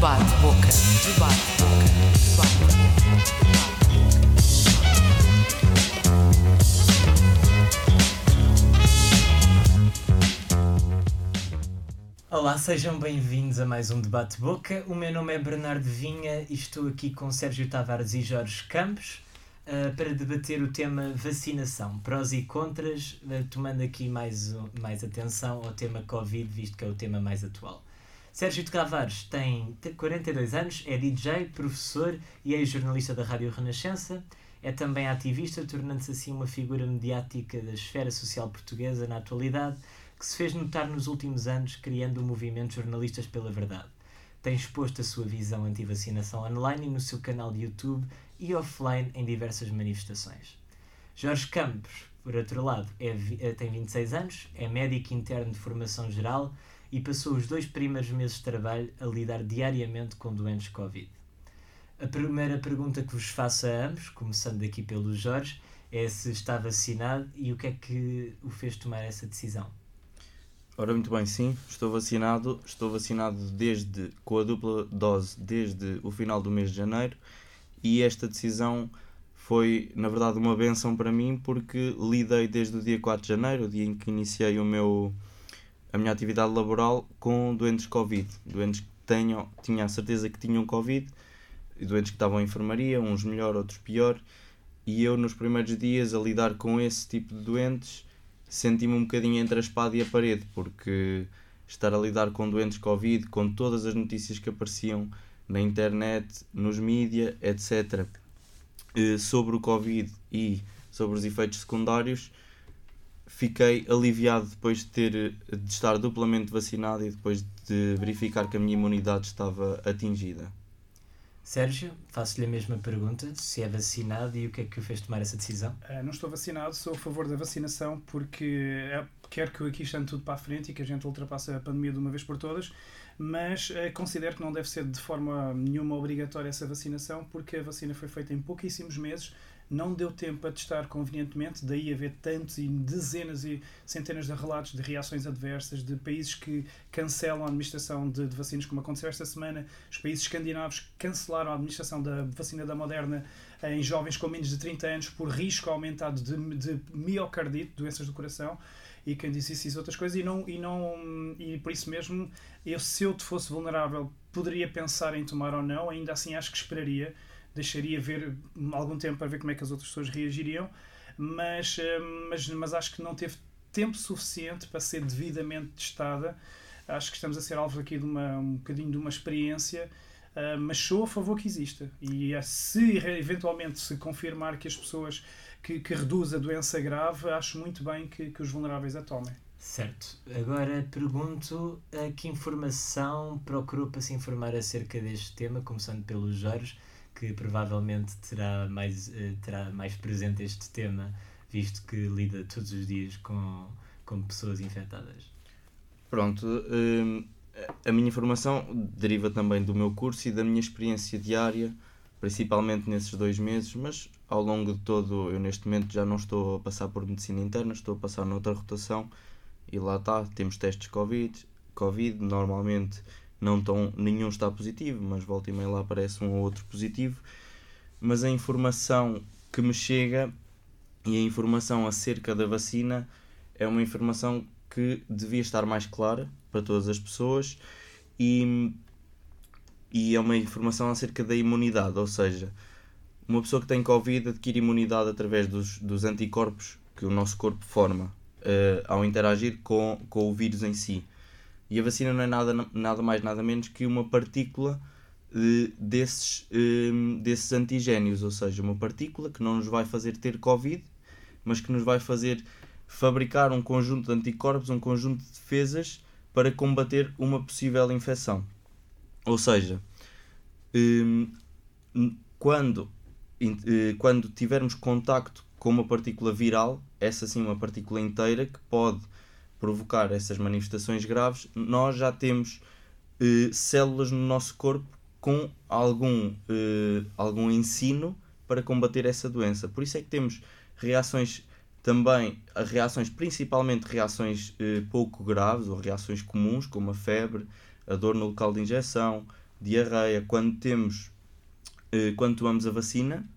Debate Boca. Debate Boca. Debate Olá, sejam bem-vindos a mais um Debate Boca. O meu nome é Bernardo Vinha e estou aqui com Sérgio Tavares e Jorge Campos uh, para debater o tema vacinação, prós e contras, uh, tomando aqui mais, mais atenção ao tema Covid, visto que é o tema mais atual. Sérgio Tavares tem 42 anos, é DJ, professor e ex-jornalista da Rádio Renascença. É também ativista, tornando-se assim uma figura mediática da esfera social portuguesa na atualidade que se fez notar nos últimos anos criando o movimento Jornalistas pela Verdade. Tem exposto a sua visão anti-vacinação online no seu canal de YouTube e offline em diversas manifestações. Jorge Campos, por outro lado, é, tem 26 anos, é médico interno de formação geral e passou os dois primeiros meses de trabalho a lidar diariamente com doentes Covid. A primeira pergunta que vos faço a ambos, começando aqui pelo Jorge, é se está vacinado e o que é que o fez tomar essa decisão. Ora, muito bem, sim, estou vacinado. Estou vacinado desde, com a dupla dose desde o final do mês de janeiro e esta decisão foi, na verdade, uma benção para mim porque lidei desde o dia 4 de janeiro, o dia em que iniciei o meu, a minha atividade laboral, com doentes Covid. Doentes que tenham, tinha a certeza que tinham Covid, doentes que estavam em enfermaria, uns melhor, outros pior. E eu, nos primeiros dias, a lidar com esse tipo de doentes senti-me um bocadinho entre a espada e a parede, porque estar a lidar com doentes Covid, com todas as notícias que apareciam na internet, nos mídias, etc., eh, sobre o Covid e sobre os efeitos secundários, fiquei aliviado depois de ter de estar duplamente vacinado e depois de verificar que a minha imunidade estava atingida. Sérgio, faço-lhe a mesma pergunta: se é vacinado e o que é que o fez tomar essa decisão? Uh, não estou vacinado, sou a favor da vacinação porque é, quero que aqui esteja tudo para a frente e que a gente ultrapasse a pandemia de uma vez por todas, mas uh, considero que não deve ser de forma nenhuma obrigatória essa vacinação porque a vacina foi feita em pouquíssimos meses não deu tempo a testar convenientemente, daí haver tantos e dezenas e centenas de relatos de reações adversas, de países que cancelam a administração de, de vacinas, como aconteceu esta semana. Os países escandinavos cancelaram a administração da vacina da Moderna em jovens com menos de 30 anos por risco aumentado de, de miocardite, doenças do coração e quem disse isso diz outras coisas e não e não e por isso mesmo eu se eu fosse vulnerável poderia pensar em tomar ou não ainda assim acho que esperaria deixaria ver algum tempo para ver como é que as outras pessoas reagiriam, mas, eh, mas, mas acho que não teve tempo suficiente para ser devidamente testada. Acho que estamos a ser alvos aqui de uma, um bocadinho de uma experiência, uh, mas sou a favor que exista. E uh, se eventualmente se confirmar que as pessoas que, que reduz a doença grave, acho muito bem que, que os vulneráveis a tomem. Certo. Agora pergunto a que informação procurou para se informar acerca deste tema, começando pelo Jorge que provavelmente terá mais, uh, terá mais presente este tema, visto que lida todos os dias com, com pessoas infectadas. Pronto, uh, a minha formação deriva também do meu curso e da minha experiência diária, principalmente nesses dois meses, mas ao longo de todo, eu neste momento já não estou a passar por medicina interna, estou a passar noutra rotação e lá está, temos testes COVID, COVID normalmente não estão, nenhum está positivo, mas volta e meia lá aparece um ou outro positivo. Mas a informação que me chega e a informação acerca da vacina é uma informação que devia estar mais clara para todas as pessoas e, e é uma informação acerca da imunidade, ou seja, uma pessoa que tem Covid adquire imunidade através dos, dos anticorpos que o nosso corpo forma uh, ao interagir com, com o vírus em si. E a vacina não é nada, nada mais, nada menos que uma partícula uh, desses, uh, desses antigénios, ou seja, uma partícula que não nos vai fazer ter Covid, mas que nos vai fazer fabricar um conjunto de anticorpos, um conjunto de defesas para combater uma possível infecção. Ou seja, um, quando, quando tivermos contacto com uma partícula viral, essa sim uma partícula inteira que pode provocar essas manifestações graves, nós já temos eh, células no nosso corpo com algum, eh, algum ensino para combater essa doença. Por isso é que temos reações também, reações principalmente reações eh, pouco graves ou reações comuns, como a febre, a dor no local de injeção, diarreia quando temos eh, quando tomamos a vacina,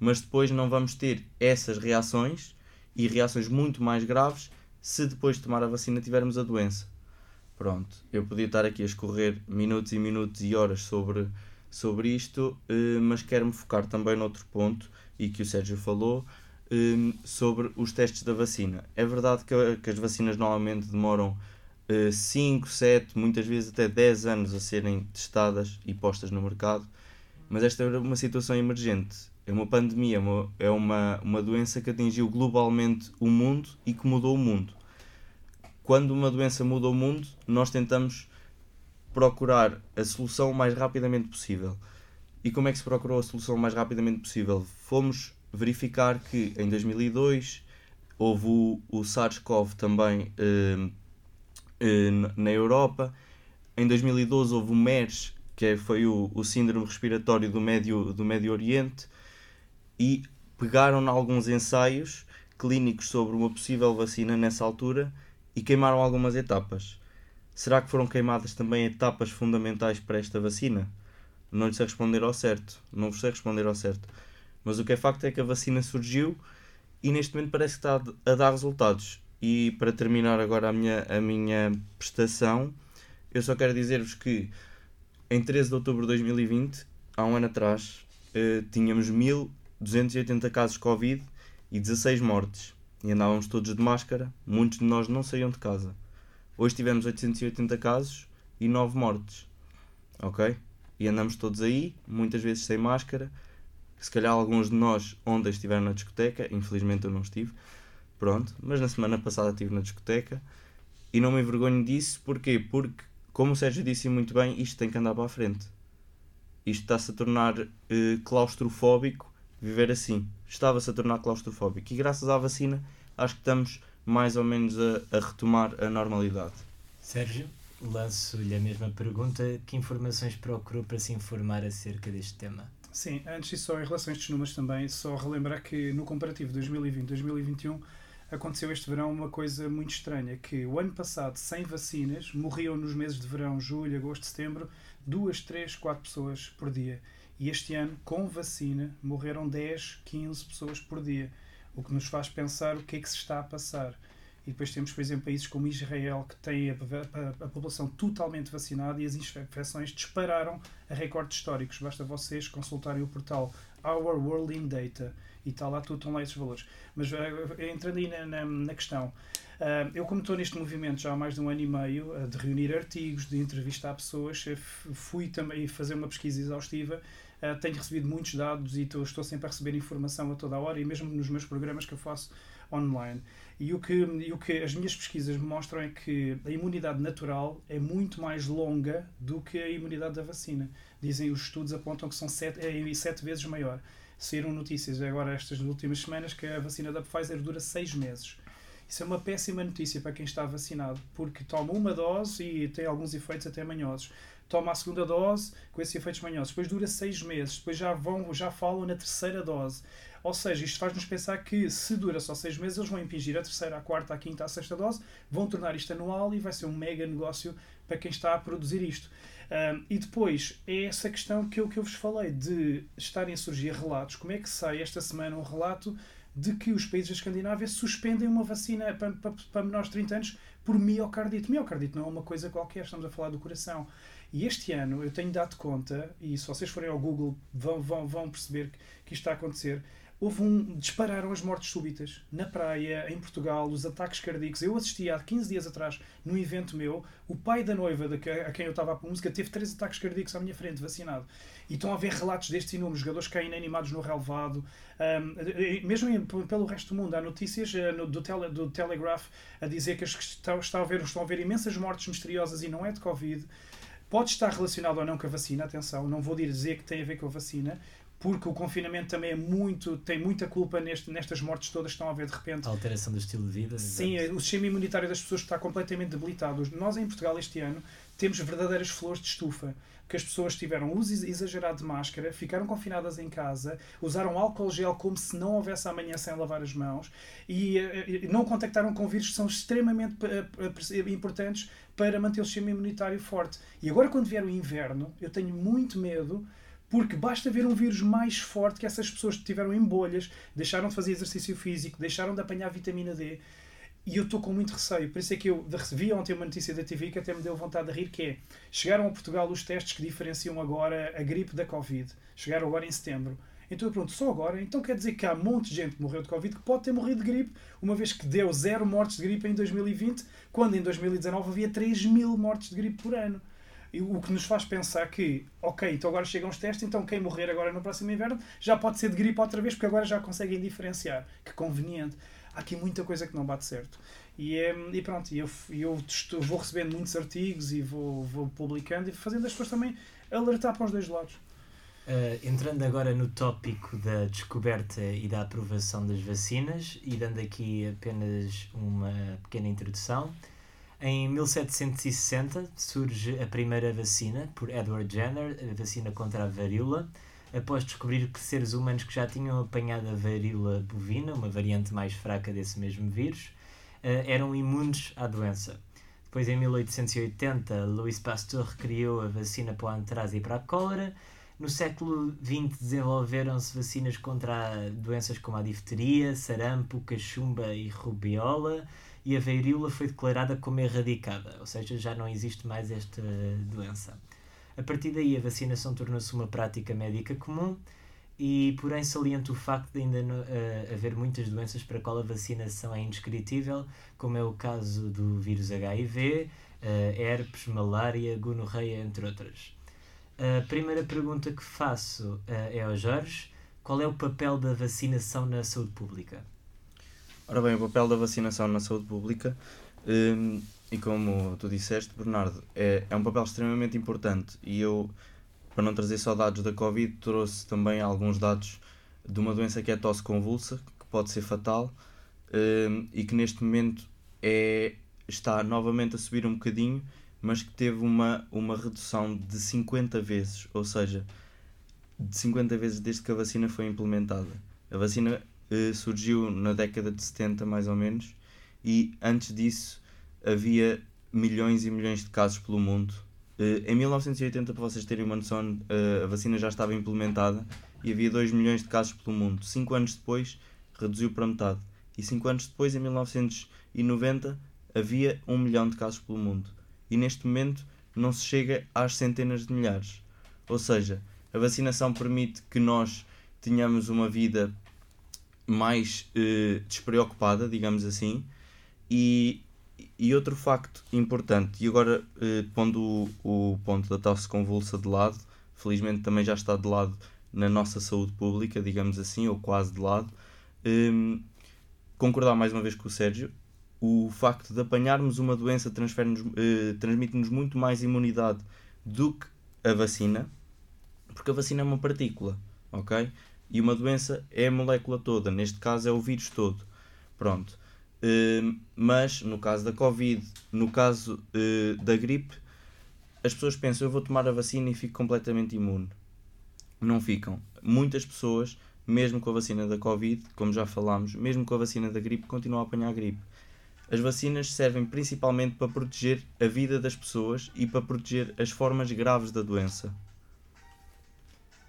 mas depois não vamos ter essas reações e reações muito mais graves se depois de tomar a vacina tivermos a doença. Pronto, eu podia estar aqui a escorrer minutos e minutos e horas sobre, sobre isto, eh, mas quero-me focar também noutro ponto e que o Sérgio falou eh, sobre os testes da vacina. É verdade que, que as vacinas normalmente demoram 5, 7, muitas vezes até 10 anos a serem testadas e postas no mercado, mas esta é uma situação emergente. É uma pandemia, é uma, uma doença que atingiu globalmente o mundo e que mudou o mundo. Quando uma doença muda o mundo, nós tentamos procurar a solução o mais rapidamente possível. E como é que se procurou a solução o mais rapidamente possível? Fomos verificar que em 2002 houve o, o SARS-CoV também eh, eh, na Europa. Em 2012 houve o MERS, que foi o, o síndrome respiratório do Médio, do Médio Oriente, e pegaram alguns ensaios clínicos sobre uma possível vacina nessa altura e queimaram algumas etapas. Será que foram queimadas também etapas fundamentais para esta vacina? Não lhes sei responder ao certo, não vos sei responder ao certo. Mas o que é facto é que a vacina surgiu e neste momento parece que está a dar resultados. E para terminar agora a minha, a minha prestação, eu só quero dizer-vos que em 13 de outubro de 2020, há um ano atrás, eh, tínhamos mil 280 casos Covid e 16 mortes. E andávamos todos de máscara, muitos de nós não saíam de casa. Hoje tivemos 880 casos e 9 mortes. Ok? E andamos todos aí, muitas vezes sem máscara. Se calhar alguns de nós ontem estiveram na discoteca, infelizmente eu não estive. Pronto, mas na semana passada estive na discoteca e não me envergonho disso, porquê? Porque, como o Sérgio disse muito bem, isto tem que andar para a frente. Isto está-se a tornar eh, claustrofóbico viver assim. Estava-se a tornar claustrofóbico e graças à vacina acho que estamos mais ou menos a, a retomar a normalidade. Sérgio, lanço-lhe a mesma pergunta. Que informações procurou para se informar acerca deste tema? Sim, antes e só em relação a estes números também, só relembrar que no comparativo 2020-2021 aconteceu este verão uma coisa muito estranha, que o ano passado, sem vacinas, morriam nos meses de verão, julho, agosto, setembro, duas, três, quatro pessoas por dia. E este ano, com vacina, morreram 10, 15 pessoas por dia. O que nos faz pensar o que é que se está a passar. E depois temos, por exemplo, países como Israel, que tem a, a, a, população totalmente vacinada e as infecções dispararam a recordes históricos. Basta vocês consultarem o portal Our World in Data e está lá tudo, estão lá esses valores. Mas uh, entrando aí na, na, na questão, uh, eu como estou neste movimento já há mais de um ano e meio, uh, de reunir artigos, de entrevistar pessoas, fui também fazer uma pesquisa exaustiva, tenho recebido muitos dados e estou sempre a receber informação a toda a hora e mesmo nos meus programas que eu faço online. E o que, e o que as minhas pesquisas mostram é que a imunidade natural é muito mais longa do que a imunidade da vacina. Dizem os estudos apontam que são sete, é sete vezes maior saíram notícias agora estas últimas semanas que a vacina da Pfizer dura seis meses. Isso é uma péssima notícia para quem está vacinado, porque toma uma dose e tem alguns efeitos até manhosos. Toma a segunda dose com esses efeitos manhosos. Depois dura seis meses. Depois já, vão, já falam na terceira dose. Ou seja, isto faz-nos pensar que se dura só seis meses, eles vão impingir a terceira, a quarta, a quinta, a sexta dose, vão tornar isto anual e vai ser um mega negócio para quem está a produzir isto. Um, e depois é essa questão que eu, que eu vos falei, de estarem a surgir relatos. Como é que sai esta semana um relato de que os países da Escandinávia suspendem uma vacina para, para, para menores de 30 anos por miocardite? Miocardite não é uma coisa qualquer, estamos a falar do coração. E este ano eu tenho dado conta, e se vocês forem ao Google vão, vão, vão perceber que, que isto está a acontecer, houve um. dispararam as mortes súbitas na praia, em Portugal, os ataques cardíacos. Eu assisti há 15 dias atrás, num evento meu, o pai da noiva de que, a quem eu estava a música teve três ataques cardíacos à minha frente, vacinado. E estão a haver relatos destes inúmeros, jogadores que caem animados no relevado, um, mesmo em, pelo resto do mundo. Há notícias uh, no, do, tele, do Telegraph a dizer que estão, estão, a ver, estão a ver imensas mortes misteriosas e não é de Covid. Pode estar relacionado ou não com a vacina, atenção, não vou dizer que tem a ver com a vacina, porque o confinamento também é muito, tem muita culpa neste, nestas mortes todas que estão a haver de repente. A alteração do estilo de vida. Sim, exatamente. o sistema imunitário das pessoas está completamente debilitado. Nós em Portugal este ano temos verdadeiras flores de estufa que as pessoas tiveram uso exagerado de máscara, ficaram confinadas em casa, usaram álcool gel como se não houvesse amanhã sem lavar as mãos e, e não contactaram com vírus que são extremamente eh, eh, importantes para manter o sistema imunitário forte. E agora, quando vier o inverno, eu tenho muito medo porque basta ver um vírus mais forte que essas pessoas que tiveram em bolhas, deixaram de fazer exercício físico, deixaram de apanhar vitamina D. E eu estou com muito receio. Por isso é que eu recebi ontem uma notícia da TV que até me deu vontade de rir, que é chegaram a Portugal os testes que diferenciam agora a gripe da Covid. Chegaram agora em setembro. Então eu pergunto, só agora? Então quer dizer que há um monte de gente que morreu de Covid que pode ter morrido de gripe, uma vez que deu zero mortes de gripe em 2020, quando em 2019 havia 3 mil mortes de gripe por ano. O que nos faz pensar que, ok, então agora chegam os testes, então quem morrer agora no próximo inverno já pode ser de gripe outra vez, porque agora já conseguem diferenciar. Que conveniente. Há aqui muita coisa que não bate certo. E, é, e pronto, eu, eu estou, vou recebendo muitos artigos e vou, vou publicando e fazendo as pessoas também alertar para os dois lados. Uh, entrando agora no tópico da descoberta e da aprovação das vacinas e dando aqui apenas uma pequena introdução. Em 1760 surge a primeira vacina por Edward Jenner, a vacina contra a varíola, após descobrir que seres humanos que já tinham apanhado a varíola bovina, uma variante mais fraca desse mesmo vírus, eh, eram imunes à doença. Depois, em 1880, Louis Pasteur criou a vacina para o antraz e para a cólera. No século XX desenvolveram-se vacinas contra doenças como a difteria, sarampo, cachumba e rubiola e a varíola foi declarada como erradicada, ou seja, já não existe mais esta doença. A partir daí, a vacinação tornou-se uma prática médica comum e, porém, saliento o facto de ainda uh, haver muitas doenças para a qual a vacinação é indescritível, como é o caso do vírus HIV, uh, eh, herpes, malária, gonorreia, entre outras. A primeira pergunta que faço uh, é ao Jorge: qual é o papel da vacinação na saúde pública? Ora bem, o papel da vacinação na saúde pública, um, e como tu disseste, Bernardo, é, é um papel extremamente importante. E eu, para não trazer só dados da Covid, trouxe também alguns dados de uma doença que é tosse convulsa, que pode ser fatal, um, e que neste momento é, está novamente a subir um bocadinho, mas que teve uma, uma redução de 50 vezes, ou seja, de 50 vezes desde que a vacina foi implementada. A vacina eh, surgiu na década de 70, mais ou menos, e antes disso havia milhões e milhões de casos pelo mundo. Uh, em 1980, para vocês terem uma noção, uh, a vacina já estava implementada e havia 2 milhões de casos pelo mundo. 5 anos depois, reduziu para metade. E 5 anos depois, em 1990, havia 1 milhão de casos pelo mundo. E neste momento, não se chega às centenas de milhares. Ou seja, a vacinação permite que nós tenhamos uma vida mais uh, despreocupada, digamos assim. E, e outro facto importante, e agora uh, pondo o, o ponto da tosse convulsa de lado, felizmente também já está de lado na nossa saúde pública, digamos assim, ou quase de lado, um, ehm, concordar mais uma vez com o Sérgio, o facto de apanharmos uma doença uh, transmite-nos muito mais imunidade do que a vacina, porque a vacina é uma partícula, ok? E uma doença é a molécula toda, neste caso é o vírus todo. Pronto. Uh, mas no caso da Covid, no caso uh, da gripe, as pessoas pensam eu vou tomar a vacina e fico completamente imune. Não ficam. Muitas pessoas, mesmo com a vacina da Covid, como já falámos, mesmo com a vacina da gripe, continuam a apanhar gripe. As vacinas servem principalmente para proteger a vida das pessoas e para proteger as formas graves da doença.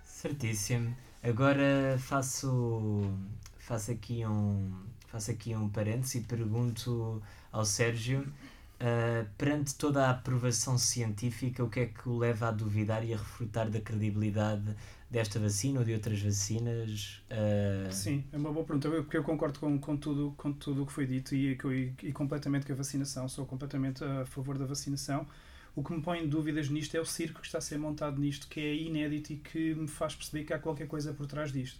Certíssimo. Agora faço, faço aqui um faço aqui um parênteses e pergunto ao Sérgio uh, perante toda a aprovação científica o que é que o leva a duvidar e a refutar da credibilidade desta vacina ou de outras vacinas? Uh... Sim, é uma boa pergunta, porque eu concordo com, com tudo com tudo o que foi dito e, e, e completamente com a vacinação, sou completamente a favor da vacinação. O que me põe dúvidas nisto é o circo que está a ser montado nisto, que é inédito e que me faz perceber que há qualquer coisa por trás disto.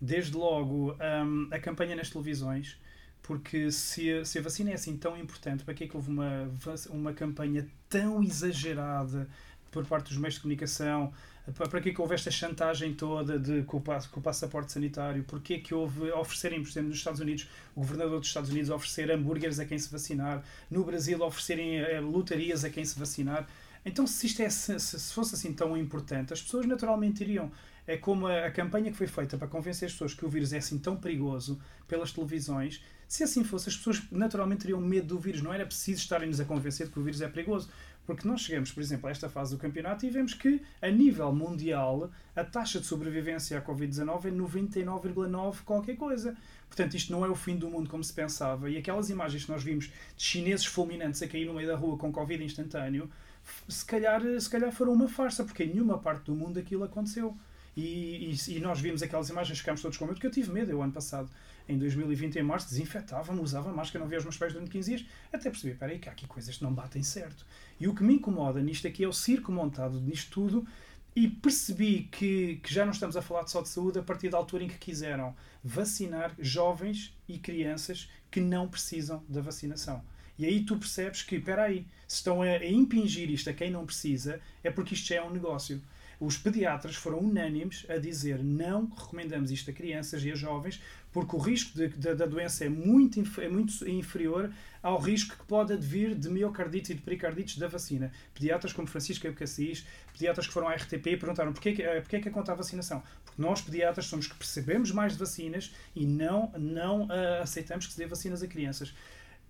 Desde logo, um, a campanha nas televisões, porque se a, se a vacina é assim tão importante, para que é que houve uma, uma campanha tão exagerada por parte dos meios de comunicação, para que é houve esta chantagem toda de, com, o, passaporte sanitário? Porquê que houve oferecerem, por exemplo, nos Estados Unidos, o governador dos Estados Unidos oferecer hambúrgueres a quem se vacinar, no Brasil oferecerem uh, lotarias a quem se vacinar? Então, se isto é, se, se fosse assim tão importante, as pessoas naturalmente iriam. É como a, a campanha que foi feita para convencer as pessoas que o vírus é assim tão perigoso pelas televisões. Se assim fosse, as pessoas naturalmente teriam medo do vírus. Não era preciso estarem-nos a convencer de que o vírus é perigoso. Porque nós chegamos, por exemplo, a esta fase do campeonato e vemos que, a nível mundial, a taxa de sobrevivência à Covid-19 é 99,9 qualquer coisa. Portanto, isto não é o fim do mundo como se pensava. E aquelas imagens que nós vimos de chineses fulminantes a cair no meio da rua com Covid instantâneo, se calhar, se calhar foram uma farsa, porque em nenhuma parte do mundo aquilo aconteceu. E, e, e nós vimos aquelas imagens, ficámos todos com medo, porque eu tive medo, eu ano passado, em 2020, em março, desinfetava-me, usava máscara, não via os meus pés durante 15 dias, até percebi, peraí, que há aqui coisas que não batem certo. E o que me incomoda nisto aqui é o circo montado nisto tudo, e percebi que, que já não estamos a falar só de saúde a partir da altura em que quiseram vacinar jovens e crianças que não precisam da vacinação. E aí tu percebes que, espera aí, se estão a, a impingir isto a quem não precisa, é porque isto já é um negócio. Os pediatras foram unânimes a dizer não recomendamos isto a crianças e a jovens, porque o risco de, de, da doença é muito, é muito inferior ao risco que pode advir de miocardite e de pericardites da vacina. Pediatras como Francisco Eucassis, pediatras que foram à RTP perguntaram porquê, porquê é que conta a vacinação. Porque nós, pediatras, somos que percebemos mais de vacinas e não, não uh, aceitamos que se dê vacinas a crianças.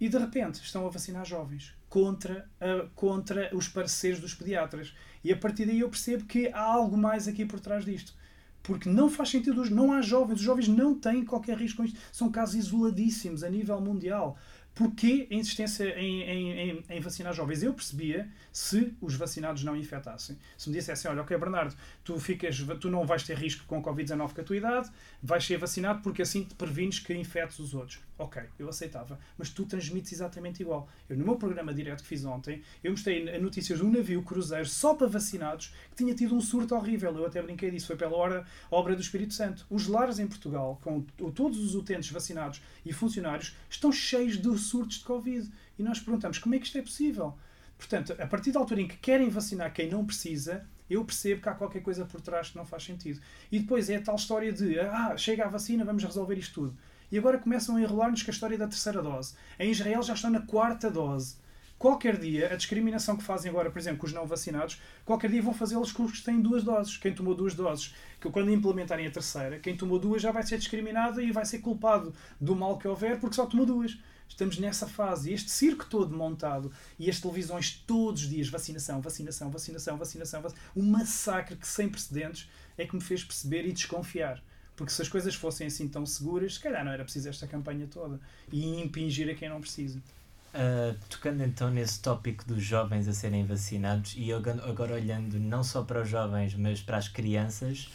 E de repente estão a vacinar jovens contra, uh, contra os pareceres dos pediatras. E a partir daí eu percebo que há algo mais aqui por trás disto. Porque não faz sentido, não há jovens, os jovens não têm qualquer risco com isto. São casos isoladíssimos a nível mundial. Porquê a insistência em, em, em, em, vacinar jovens? Eu percebia se os vacinados não infectassem. Se me dissessem, olha, ok, Bernardo, tu, ficas, tu não vais ter risco com Covid-19 com a tua idade, vais ser vacinado porque assim te prevines que infetes os outros. Ok, eu aceitava. Mas tu transmites exatamente igual. Eu, no meu programa direto que fiz ontem, eu mostrei notícias de um navio cruzeiro só para vacinados que tinha tido um surto horrível. Eu até brinquei disso. Foi pela hora, obra do Espírito Santo. Os lares em Portugal, com todos os utentes vacinados e funcionários, estão cheios de surtos de Covid. E nós perguntamos como é que isto é possível? Portanto, a partir da altura em que querem vacinar quem não precisa, eu percebo que há qualquer coisa por trás que não faz sentido. E depois é a tal história de ah, chega a vacina, vamos resolver isto tudo. E agora começam a enrolar-nos com a história da terceira dose. Em Israel já estão na quarta dose. Qualquer dia, a discriminação que fazem agora, por exemplo, com os não vacinados, qualquer dia vão fazê-los com os que têm duas doses. Quem tomou duas doses, que quando implementarem a terceira, quem tomou duas já vai ser discriminado e vai ser culpado do mal que houver porque só tomou duas. Estamos nessa fase. Este circo todo montado e as televisões todos os dias, vacinação, vacinação, vacinação, vacinação, vacinação um massacre que sem precedentes é que me fez perceber e desconfiar. Porque se as coisas fossem assim tão seguras, se calhar não era preciso esta campanha toda. E impingir a quem não precisa. Uh, tocando então nesse tópico dos jovens a serem vacinados, e agora olhando não só para os jovens, mas para as crianças,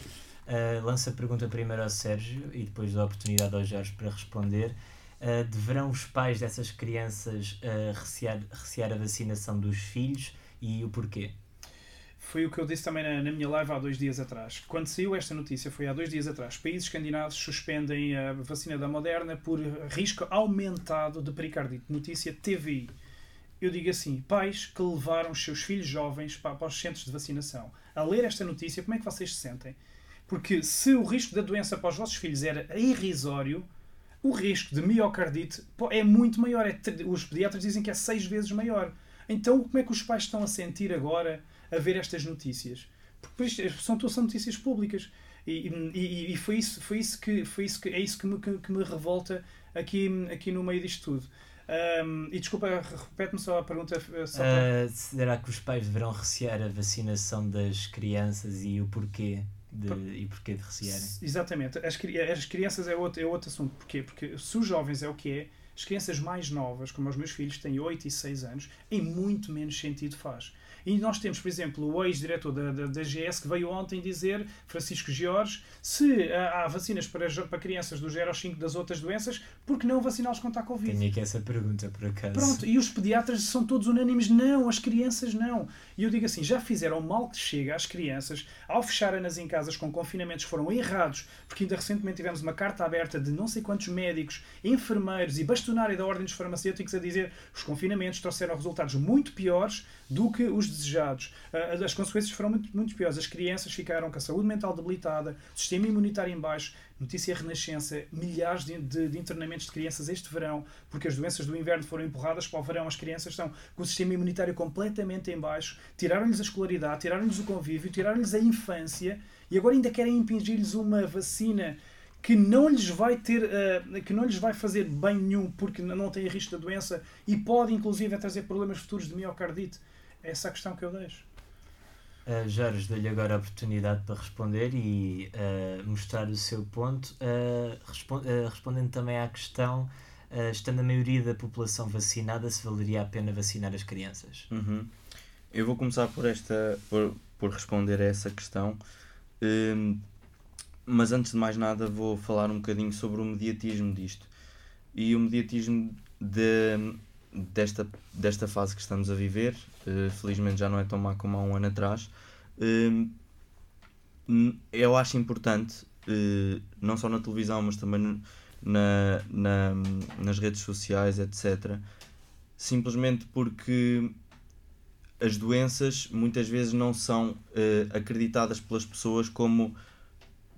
uh, lanço a pergunta primeiro ao Sérgio e depois dou a oportunidade ao Jorge para responder. Uh, deverão os pais dessas crianças recear, recear a vacinação dos filhos e o porquê? Foi o que eu disse também na, na, minha live há dois dias atrás. Quando saiu esta notícia, foi há dois dias atrás, países escandinavos suspendem a vacina da Moderna por risco aumentado de pericardite. Notícia TVI. Eu digo assim, pais que levaram os seus filhos jovens para, para os centros de vacinação. A ler esta notícia, como é que vocês se sentem? Porque se o risco da doença para os vossos filhos era irrisório, o risco de miocardite é muito maior. É, os pediatras dizem que é seis vezes maior. Então, como é que os pais estão a sentir agora a ver estas notícias. Porque são, são notícias públicas. E, e, e, foi isso, foi isso que, foi isso que é isso que me, que, que me revolta aqui, aqui no meio disto tudo. Um, e desculpa, repete-me só a pergunta. Só para... uh, será que os pais deverão recear a vacinação das crianças e o porquê? De, Por... E porquê de recearem? Exatamente. As, as crianças é outro, é outro assunto. Porquê? Porque se os jovens é o que é, as crianças mais novas, como os meus filhos, têm 8 e 6 anos, em muito menos sentido faz. E nós temos, por exemplo, o ex-diretor da, da, da, GS que veio ontem dizer, Francisco Jorge, se há vacinas para, para crianças do 0 aos 5 das outras doenças, por que não vaciná-los contra a Covid? Tenho aqui essa pergunta, por acaso. Pronto, e os pediatras são todos unânimes, não, as crianças não. E eu digo assim, já fizeram mal que chega às crianças ao fecharem-nas em casas com confinamentos que foram errados, porque ainda recentemente tivemos uma carta aberta de não sei quantos médicos, enfermeiros e bastonário da Ordem dos Farmacêuticos a dizer que os confinamentos trouxeram resultados muito piores do que os desejados. Uh, as consequências foram muito, muito piores. As crianças ficaram com a saúde mental debilitada, sistema imunitário em baixo. Notícia Renascença, milhares de, de, de, internamentos de crianças este verão, porque as doenças do inverno foram empurradas para o verão. As crianças estão com o sistema imunitário completamente em baixo, tiraram-lhes a escolaridade, tiraram-lhes o convívio, tiraram-lhes a infância e agora ainda querem impingir-lhes uma vacina que não lhes vai ter, uh, que não lhes vai fazer bem nenhum porque não tem risco da doença e pode inclusive trazer problemas futuros de miocardite. É essa a questão que eu deixo. Uh, Jorge, dou-lhe agora a oportunidade para responder e uh, mostrar o seu ponto, uh, respondendo também à questão, estando a maioria da população vacinada, se valeria a pena vacinar as crianças? Uhum. Eu vou começar por, esta, por, por responder a essa questão. Um, mas antes de mais nada vou falar um bocadinho sobre o mediatismo disto. E o mediatismo de, desta, desta fase que estamos a viver, uh, felizmente já não é tão má como há um ano atrás, uh, eu acho importante, uh, não só na televisão, mas também na, na, nas redes sociais, etc., simplesmente porque as doenças muitas vezes não são acreditadas pelas pessoas como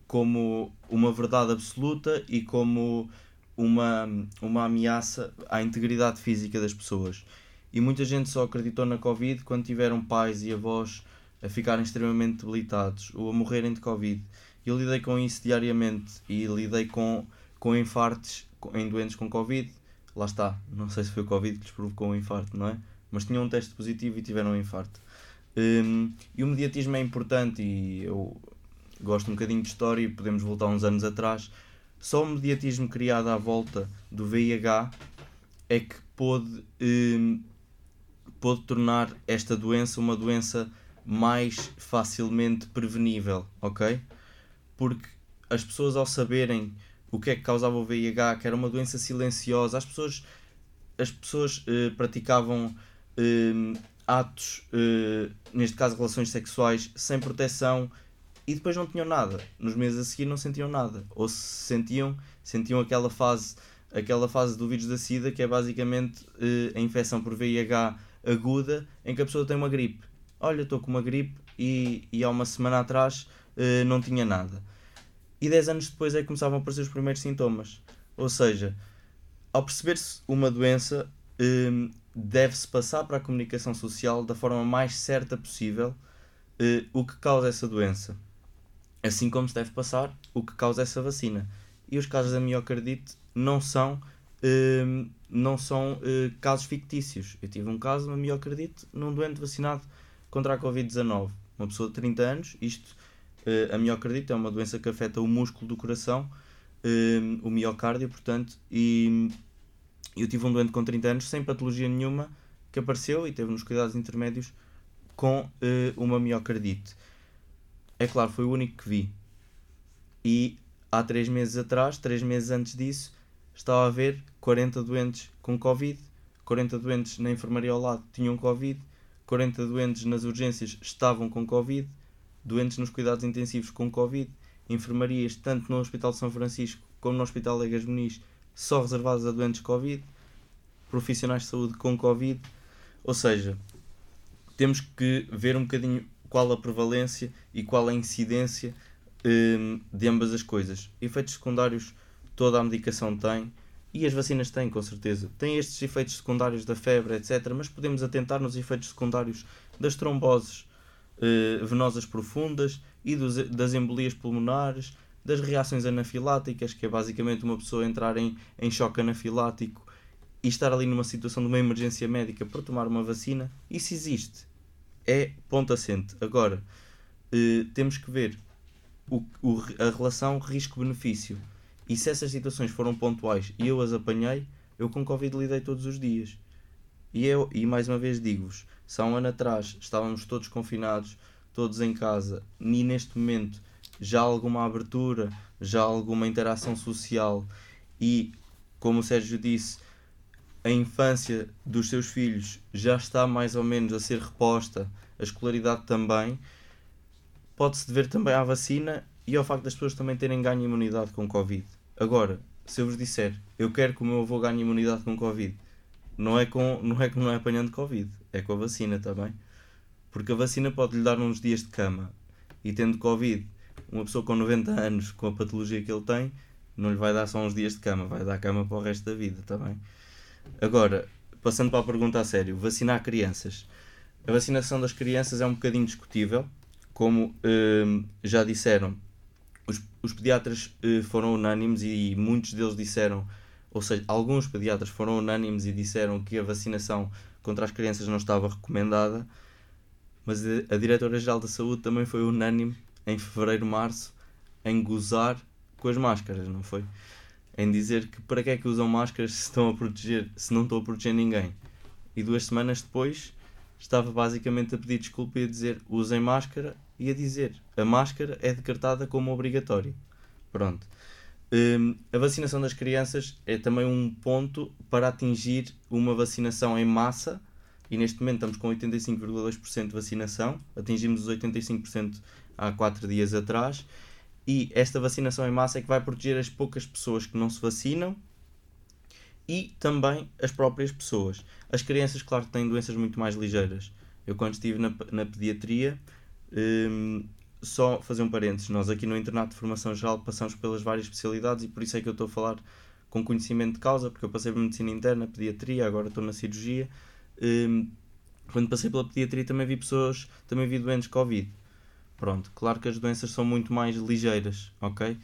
como uma verdade absoluta e como uma, uma ameaça à integridade física das pessoas. E muita gente só acreditou na Covid quando tiveram pais e avós a ficarem extremamente debilitados ou a morrerem de Covid. Eu lidei com isso diariamente e lidei com, com infartos em doentes com Covid. Lá está, não sei se foi o Covid que lhes provocou um infarto, não é? Mas tinham um teste positivo e tiveram um infarto. Um, e o mediatismo é importante e eu gosto um bocadinho de história e podemos voltar uns anos atrás. Só o mediatismo criado à volta do VIH é que pôde, eh, pôde tornar esta doença uma doença mais facilmente prevenível, ok? Porque as pessoas ao saberem o que é que causava o VIH, que era uma doença silenciosa, as pessoas, as pessoas eh, praticavam eh, atos, eh, neste caso relações sexuais, sem proteção e depois não tinham nada. Nos meses a seguir não sentiam nada. Ou se sentiam, sentiam aquela fase, aquela fase do vírus da SIDA, que é basicamente uh, a infecção por VIH aguda, em que a pessoa tem uma gripe. Olha, estou com uma gripe e, e há uma semana atrás uh, não tinha nada. E 10 anos depois é que começavam a aparecer os primeiros sintomas. Ou seja, ao perceber-se uma doença, uh, deve-se passar para a comunicação social da forma mais certa possível o que causa essa doença assim como se deve passar o que causa essa vacina. E os casos da miocardite não são, uh, não são uh, casos fictícios. Eu tive um caso de uma miocardite num doente vacinado contra a Covid-19. Uma pessoa de 30 anos, isto, uh, a miocardite é uma doença que afeta o músculo do coração, hum, o miocárdio, portanto, e eu tive um doente com 30 anos sem patologia nenhuma que apareceu e teve nos cuidados intermédios com uma miocardite. É claro, foi o único que vi. E há 3 meses atrás, 3 meses antes disso, estava a ver 40 doentes com Covid, 40 doentes na enfermaria ao lado tinham Covid, 40 doentes nas urgências estavam com Covid, doentes nos cuidados intensivos com Covid, enfermarias tanto no Hospital de São Francisco como no Hospital Legas Muniz só reservadas a doentes Covid, profissionais de saúde com Covid. Ou seja, temos que ver um bocadinho qual a prevalência e qual a incidência um, de ambas as coisas. Efeitos secundários toda a medicação tem e as vacinas têm, com certeza. Tem estes efeitos secundários da febre, etc. Mas podemos atentar nos efeitos secundários das tromboses uh, venosas profundas e dos, das embolias pulmonares, das reações anafiláticas, que é basicamente uma pessoa entrar em, em choque anafilático e estar ali numa situação de uma emergência médica para tomar uma vacina. Isso existe é ponto assente. Agora, eh, temos que ver o, o, a relação risco-benefício. E se essas situações foram pontuais e eu as apanhei, eu com Covid lidei todos os dias. E, eu, e mais uma vez digo-vos, se há um ano atrás estávamos todos confinados, todos em casa, e neste momento já há alguma abertura, já há alguma interação social e, como o Sérgio disse, a infância dos seus filhos já está mais ou menos a ser reposta, a escolaridade também, pode-se dever também à vacina e ao facto das pessoas também terem ganho imunidade com Covid. Agora, se eu vos disser, eu quero que o meu avô ganhe imunidade com Covid, não é com não é não é apanhando Covid, é com a vacina também. Porque a vacina pode lhe dar uns dias de cama e tendo Covid, uma pessoa com 90 anos, com a patologia que ele tem, não lhe vai dar só uns dias de cama, vai dar cama para o resto da vida também. Agora, passando para a pergunta a sério, vacinar crianças. A vacinação das crianças é um bocadinho discutível, como hum, já disseram, os, os pediatras eh, foram unânimes e muitos deles disseram, ou seja, alguns pediatras foram unânimes e disseram que a vacinação contra as crianças não estava recomendada, mas a, Diretora-Geral da Saúde também foi unânime em fevereiro, março, em gozar com as máscaras, não foi? Em dizer que para que é que usam máscaras se estão a proteger, se não estão a proteger ninguém. E duas semanas depois estava basicamente a pedir desculpa e a dizer usem máscara e a dizer a máscara é decretada como obrigatória. Pronto. Hum, a vacinação das crianças é também um ponto para atingir uma vacinação em massa e neste momento estamos com 85,2% de vacinação, atingimos os 85% há 4 dias atrás e esta vacinação em massa é que vai proteger as poucas pessoas que não se vacinam e também as próprias pessoas. As crianças, claro, têm doenças muito mais ligeiras. Eu, quando estive na, na pediatria, hum, só fazer um parênteses, nós aqui no Internato de Formação Geral passamos pelas várias especialidades e por isso é que eu estou a falar com conhecimento de causa, porque eu passei por medicina interna, pediatria, agora estou na cirurgia. Hum, quando passei pela pediatria também vi pessoas, também vi doentes Covid. Pronto, claro que as doenças são muito mais ligeiras, ok?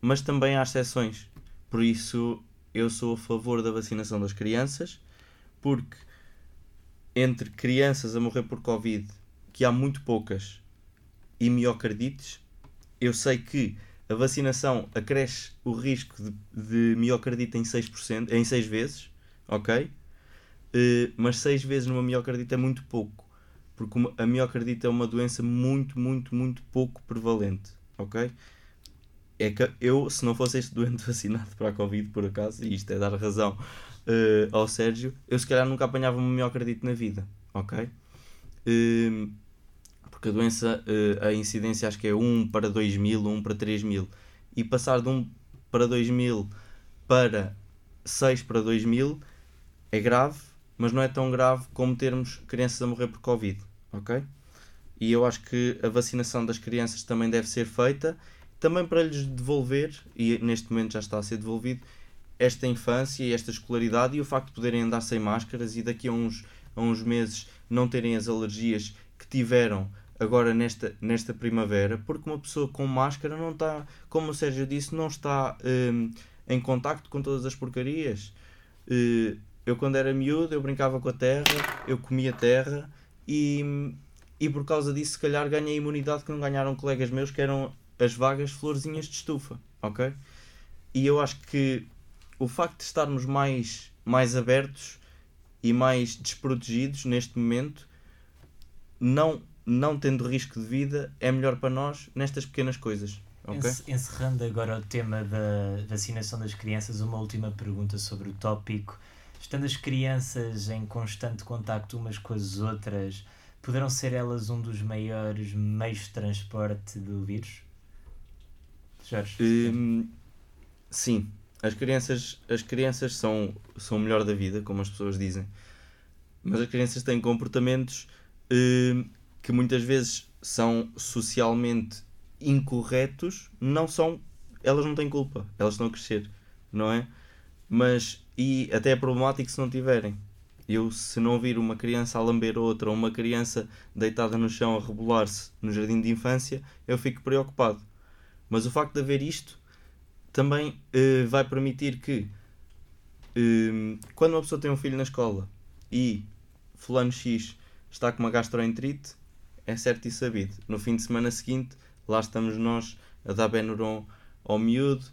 Mas também há exceções. Por isso eu sou a favor da vacinação das crianças, porque entre crianças a morrer por Covid, que há muito poucas, e miocardites, eu sei que a vacinação acresce o risco de, de miocardite em 6%, em 6 vezes, ok? Uh, mas 6 vezes numa miocardite é muito pouco, porque uma, a miocardite é uma doença muito, muito, muito pouco prevalente, ok? É que eu, se não fosse este doente vacinado para a Covid, por acaso, e isto é dar razão uh, ao Sérgio, eu se calhar nunca apanhava uma miocardite na vida, ok? Uh, porque a doença, uh, a incidência acho que é 1 para 2 mil, 1 para 3 mil, e passar de 1 para 2 mil para 6 para 2 mil é grave, mas não é tão grave como termos crianças a morrer por Covid, ok? E eu acho que a vacinação das crianças também deve ser feita, também para lhes devolver, e neste momento já está a ser devolvido, esta infância e esta escolaridade e o facto de poderem andar sem máscaras e daqui a uns, a uns meses não terem as alergias que tiveram agora nesta, nesta primavera, porque uma pessoa com máscara não está, como o Sérgio disse, não está um, em contacto com todas as porcarias. Uh, eu quando era miúdo eu brincava com a terra, eu comia terra e, e por causa disso se calhar ganhei imunidade que não ganharam colegas meus que eram as vagas florzinhas de estufa, ok? E eu acho que o facto de estarmos mais, mais abertos e mais desprotegidos neste momento não não tendo risco de vida, é melhor para nós nestas pequenas coisas. Okay? Encerrando agora o tema da vacinação das crianças, uma última pergunta sobre o tópico. Estando as crianças em constante contacto umas com as outras, poderão ser elas um dos maiores meios de transporte do vírus? Jorge? Hum, sim, as crianças, as crianças são, são o melhor da vida, como as pessoas dizem, mas as crianças têm comportamentos hum, que muitas vezes são socialmente incorretos, não são. Elas não têm culpa, elas estão a crescer, não é? Mas, e até é problemático se não tiverem. Eu, se não vir uma criança a lamber outra ou uma criança deitada no chão a rebolar-se no jardim de infância, eu fico preocupado. Mas o facto de haver isto também uh, vai permitir que, uh, quando uma pessoa tem um filho na escola e Fulano X está com uma gastroenterite, é certo e sabido. No fim de semana seguinte, lá estamos nós a dar Benuron ao miúdo,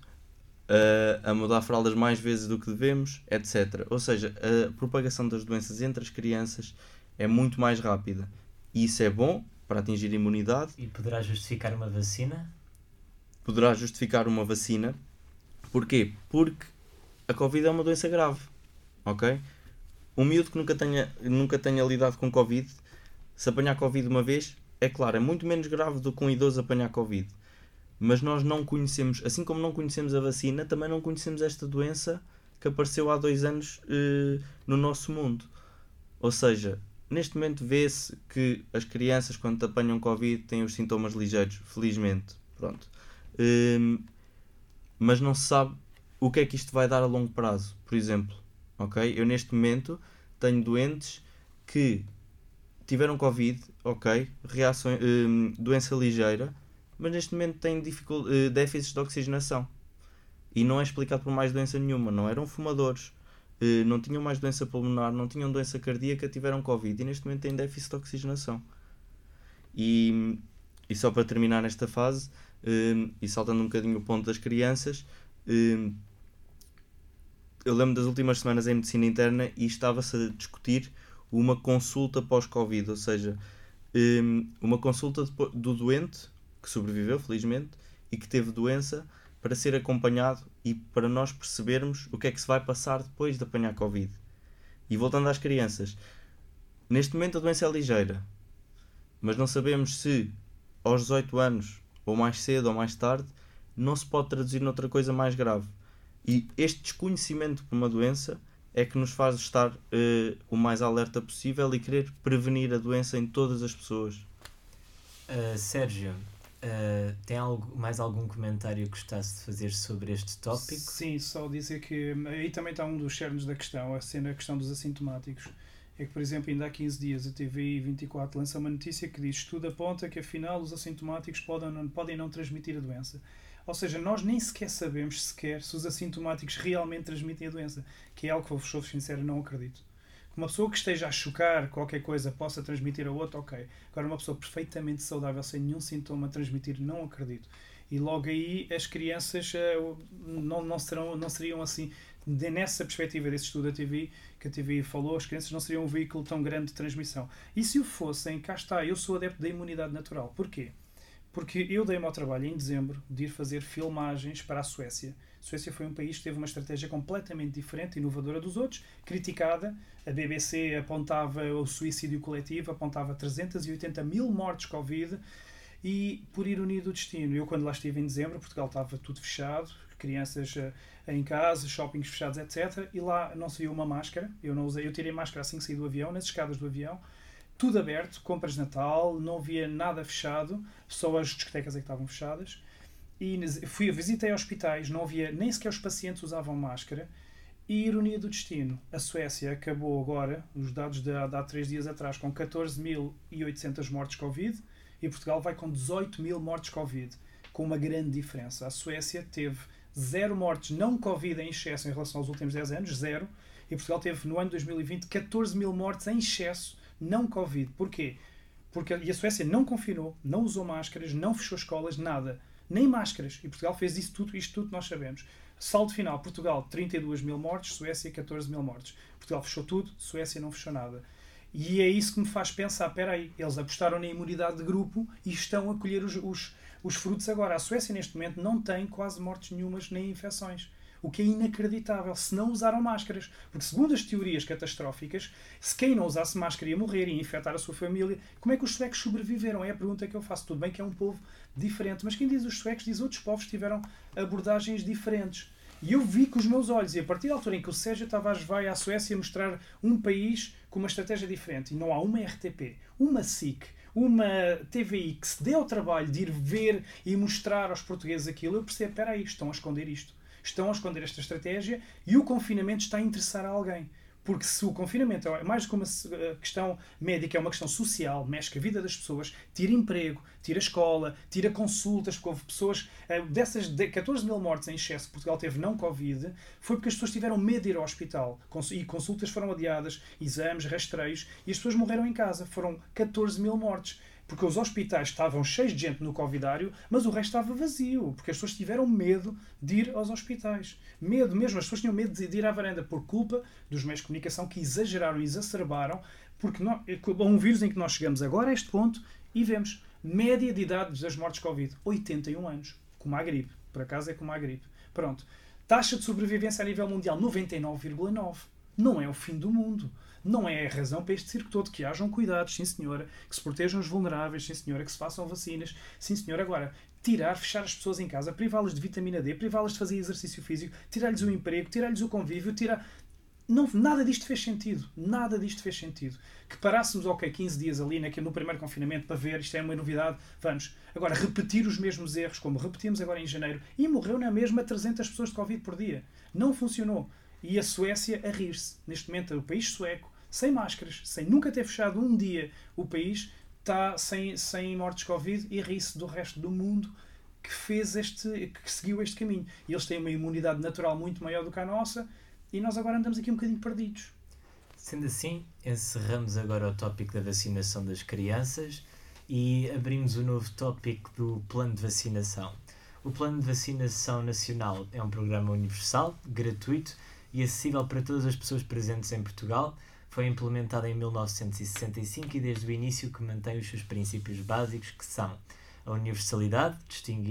a, a mudar fraldas mais vezes do que devemos, etc. Ou seja, a propagação das doenças entre as crianças é muito mais rápida. E isso é bom para atingir a imunidade. E poderá justificar uma vacina? Poderá justificar uma vacina. Porquê? Porque a Covid é uma doença grave. Ok? Um miúdo que nunca tenha, nunca tenha lidado com Covid se apanhar Covid uma vez, é claro, é muito menos grave do que um idoso apanhar Covid. Mas nós não conhecemos, assim como não conhecemos a vacina, também não conhecemos esta doença que apareceu há dois anos eh, no nosso mundo. Ou seja, neste momento vê-se que as crianças, quando apanham Covid, têm os sintomas ligeiros, felizmente. Pronto. Hum, mas não se sabe o que é que isto vai dar a longo prazo. Por exemplo, ok? Eu neste momento tenho doentes que tiveram Covid, ok? Reações, hum, doença ligeira, mas neste momento têm dificul- eh, déficits de oxigenação. E não é explicado por mais doença nenhuma. Não eram fumadores, eh, não tinham mais doença pulmonar, não tinham doença cardíaca, tiveram Covid e neste momento têm déficit de oxigenação. E, e só para terminar nesta fase, eh, e saltando um bocadinho o ponto das crianças, eh, eu lembro das últimas semanas em medicina interna e estava-se a discutir uma consulta pós-Covid, ou seja, eh, uma consulta do doente que sobreviveu, felizmente, e que teve doença para ser acompanhado e para nós percebermos o que é que se vai passar depois de apanhar Covid. E voltando às crianças, neste momento a doença é ligeira, mas não sabemos se aos 18 anos, ou mais cedo ou mais tarde, não se pode traduzir noutra coisa mais grave. E este desconhecimento por uma doença é que nos faz estar eh, o mais alerta possível e querer prevenir a doença em todas as pessoas. Uh, Sérgio, uh, tem algo, mais algum comentário que gostasse de fazer sobre este tópico? Sim, só dizer que hum, aí também está um dos cernos da questão, a cena, a questão dos assintomáticos. É que, por exemplo, ainda há 15 dias a TVI 24 lança uma notícia que diz estudo aponta que afinal os assintomáticos podem não, podem não transmitir a doença. Ou seja, nós nem sequer sabemos sequer se os assintomáticos realmente transmitem a doença, que é algo que vos sou sincero, não acredito. Uma pessoa que esteja a chocar qualquer coisa possa transmitir a outra, ok. Agora, uma pessoa perfeitamente saudável, sem nenhum sintoma transmitir, não acredito. E logo aí as crianças eh, não, não, serão, não seriam assim, nessa perspectiva desse estudo da TV, que a TV falou, as crianças não seriam um veículo tão grande de transmissão. E se o fossem, cá está, eu sou adepto da imunidade natural. Porquê? Porque eu dei-me ao trabalho em dezembro de ir fazer filmagens para a Suécia. A Suécia foi um país que teve uma estratégia completamente diferente, inovadora dos outros, criticada. A BBC apontava o suicídio coletivo, apontava 380 mil mortes Covid. E, por ironia do destino, eu quando lá estive em dezembro, Portugal estava tudo fechado, crianças eh, em casa, shoppings fechados, etc. E lá não se viu uma máscara. Eu não usei, eu tirei máscara assim que saí do avião, nas escadas do avião tudo aberto, compras de Natal, não havia nada fechado, só as discotecas é que estavam fechadas. E fui, visitei hospitais, não havia, nem sequer os pacientes usavam máscara. E ironia do destino, a Suécia acabou agora, os dados de, de há três dias atrás, com 14.800 mortes Covid e Portugal vai com 18 mil mortes Covid, com uma grande diferença. A Suécia teve zero mortes não Covid em excesso em relação aos últimos 10 anos, zero, e Portugal teve no ano 2020 14 mil mortes em excesso não Covid. Porquê? Porque e a Suécia não confinou, não usou máscaras, não fechou escolas, nada. Nem máscaras. E Portugal fez isso tudo, isto tudo nós sabemos. Saldo final, Portugal 32 mil mortes, Suécia 14 mil mortes. Portugal fechou tudo, Suécia não fechou nada. E é isso que me faz pensar, espera aí, eles apostaram na imunidade de grupo e estão a colher os, os, os frutos agora. A Suécia neste momento não tem quase mortes nenhumas nem infecções. O que é inacreditável, se não usaram máscaras. Porque, segundo as teorias catastróficas, se quem não usasse máscara ia morrer e infectar a sua família, como é que os suecos sobreviveram? É a pergunta que eu faço. Tudo bem que é um povo diferente, mas quem diz os suecos diz outros povos tiveram abordagens diferentes. E eu vi com os meus olhos, e a partir da altura em que o Sérgio Tavares vai à Suécia mostrar um país com uma estratégia diferente, e não há uma RTP, uma SIC, uma TVI que se dê ao trabalho de ir ver e mostrar aos portugueses aquilo, eu percebo, espera aí, estão a esconder isto. Estão a esconder esta estratégia e o confinamento está a interessar a alguém. Porque se o confinamento é mais do que uma eh, questão médica, é uma questão social, mexe com a vida das pessoas, tira emprego, tira escola, tira consultas, porque houve pessoas, eh, dessas de 14 mil mortes em excesso que Portugal teve não Covid, foi porque as pessoas tiveram medo de ir ao hospital e consultas foram adiadas, exames, rastreios, e as pessoas morreram em casa. Foram 14 mil mortes. Porque os hospitais estavam cheios de gente no Covidário, mas o resto estava vazio, porque as pessoas tiveram medo de ir aos hospitais. Medo mesmo, as pessoas tinham medo de ir à varanda por culpa dos meios de comunicação que exageraram e exacerbaram, porque nó- há um vírus em que nós chegamos agora a este ponto e vemos média de idade das mortes Covid, 81 anos, como a gripe. Por acaso é como a gripe. Pronto. Taxa de sobrevivência a nível mundial, 99,9. Não é o fim do mundo. Não é a razão para este circo todo. Que hajam cuidados, sim senhora. Que se protejam os vulneráveis, sim senhora. Que se façam vacinas, sim senhora. Agora, tirar, fechar as pessoas em casa, privá-las de vitamina D, privá-las de fazer exercício físico, tirar-lhes o emprego, tirar-lhes o convívio, tirar. Não, nada disto fez sentido. Nada disto fez sentido. Que parássemos, ok, 15 dias ali no primeiro confinamento para ver, isto é uma novidade, vamos. Agora, repetir os mesmos erros, como repetimos agora em janeiro, e morreu na mesma 300 pessoas de Covid por dia. Não funcionou. E a Suécia a rir-se. Neste momento, o país sueco, sem máscaras, sem nunca ter fechado um dia o país, está sem, sem mortes Covid e ri-se do resto do mundo que fez este, que seguiu este caminho. E eles têm uma imunidade natural muito maior do que a nossa e nós agora andamos aqui um bocadinho perdidos. Sendo assim, encerramos agora o tópico da vacinação das crianças e abrimos o novo tópico do plano de vacinação. O plano de vacinação nacional é um programa universal, gratuito e acessível para todas as pessoas presentes em Portugal. Foi implementado em 1965 e desde o início que mantém os seus princípios básicos, que são a universalidade,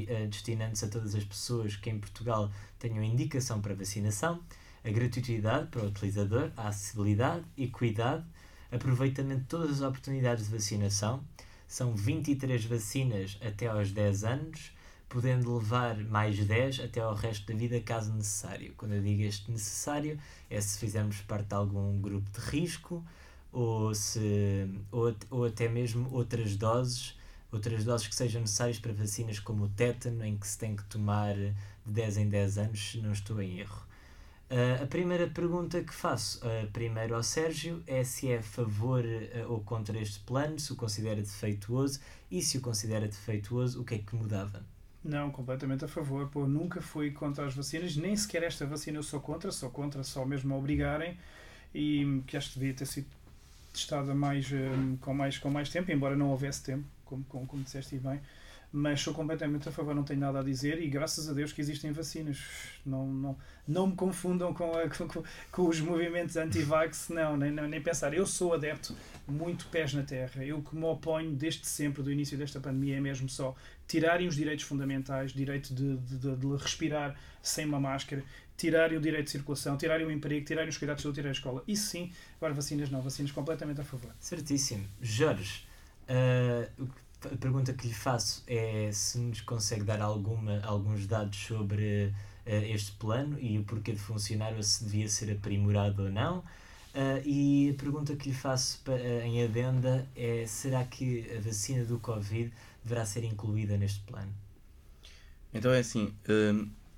eh, destinando-se a todas as pessoas que em Portugal tenham indicação para vacinação, a gratuidade para o utilizador, a acessibilidade, equidade, aproveitamento de todas as oportunidades de vacinação. São 23 vacinas até aos 10 anos, podendo levar mais 10 até ao resto da vida, caso necessário. Quando eu digo este necessário, é se fizermos parte de algum grupo de risco ou, se, ou, ou até mesmo outras doses, outras doses que sejam necessárias para vacinas como o tétano, em que se tem que tomar de 10 em 10 anos, se não estou em erro. Uh, a primeira pergunta que faço uh, primeiro ao Sérgio é se é a favor uh, ou contra este plano, se o considera defeituoso e se o considera defeituoso, o que é que mudava? Não, completamente a favor. Pô, nunca fui contra as vacinas, nem sequer esta vacina eu sou contra, sou contra só mesmo a obrigarem e que acho que devia ter sido testada mais, com, mais, com mais tempo, embora não houvesse tempo, como, como, como disseste bem mas sou completamente a favor, não tenho nada a dizer e graças a Deus que existem vacinas. Não, não, não me confundam com, a, com, com, os movimentos anti-vax, não, nem, nem pensar. Eu sou adepto muito pés na terra. Eu que me oponho desde sempre, do início desta pandemia, é mesmo só tirarem os direitos fundamentais, direito de, de, de respirar sem uma máscara, tirarem o direito de circulação, tirarem o emprego, tirarem os cuidados de saúde, tirarem a escola. Isso sim, agora vacinas não, vacinas completamente a favor. Certíssimo. Jorge, uh, a pergunta que lhe faço é se nos consegue dar alguma, alguns dados sobre uh, este plano e o porquê de funcionar ou se devia ser aprimorado ou não. Uh, e a pergunta que lhe faço para, uh, em adenda é: será que a vacina do Covid deverá ser incluída neste plano? Então é assim,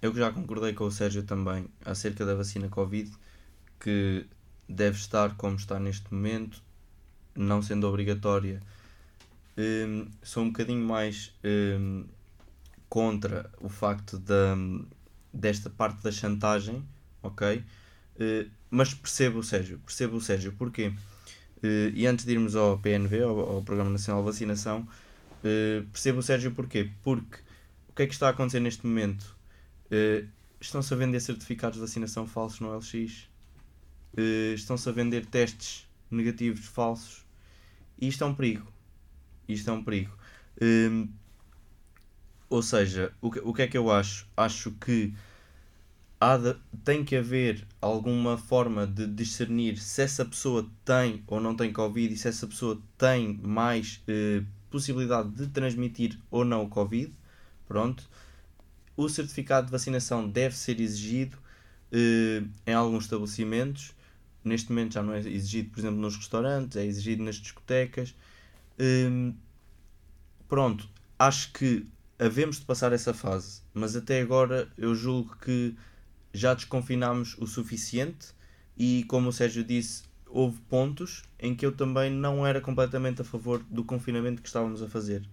eu já concordei com o Sérgio também acerca da vacina Covid, que deve estar como está neste momento, não sendo obrigatória um, sou um bocadinho mais um, contra o facto da, desta parte da chantagem, ok? Uh, mas percebo o Sérgio, percebo o Sérgio, porquê? Uh, e antes de irmos ao PNV, ao, ao Programa Nacional de Vacinação, uh, percebo o Sérgio porquê? Porque o que é que está a acontecer neste momento? estão-se a vender certificados de vacinação falsos no LX, estão-se a vender testes negativos falsos, e isto é um perigo isto é um perigo. Hum, ou seja, o que, o que é que eu acho? Acho que há de, tem que haver alguma forma de discernir se essa pessoa tem ou não tem Covid e se essa pessoa tem mais eh, possibilidade de transmitir ou não o Covid. Pronto. O certificado de vacinação deve ser exigido eh, em alguns estabelecimentos. Neste momento já não é exigido, por exemplo, nos restaurantes, é exigido nas discotecas. Hum, pronto, acho que havemos de passar essa fase, mas até agora eu julgo que já desconfinámos o suficiente e, como o Sérgio disse, houve pontos em que eu também não era completamente a favor do confinamento que estávamos a fazer.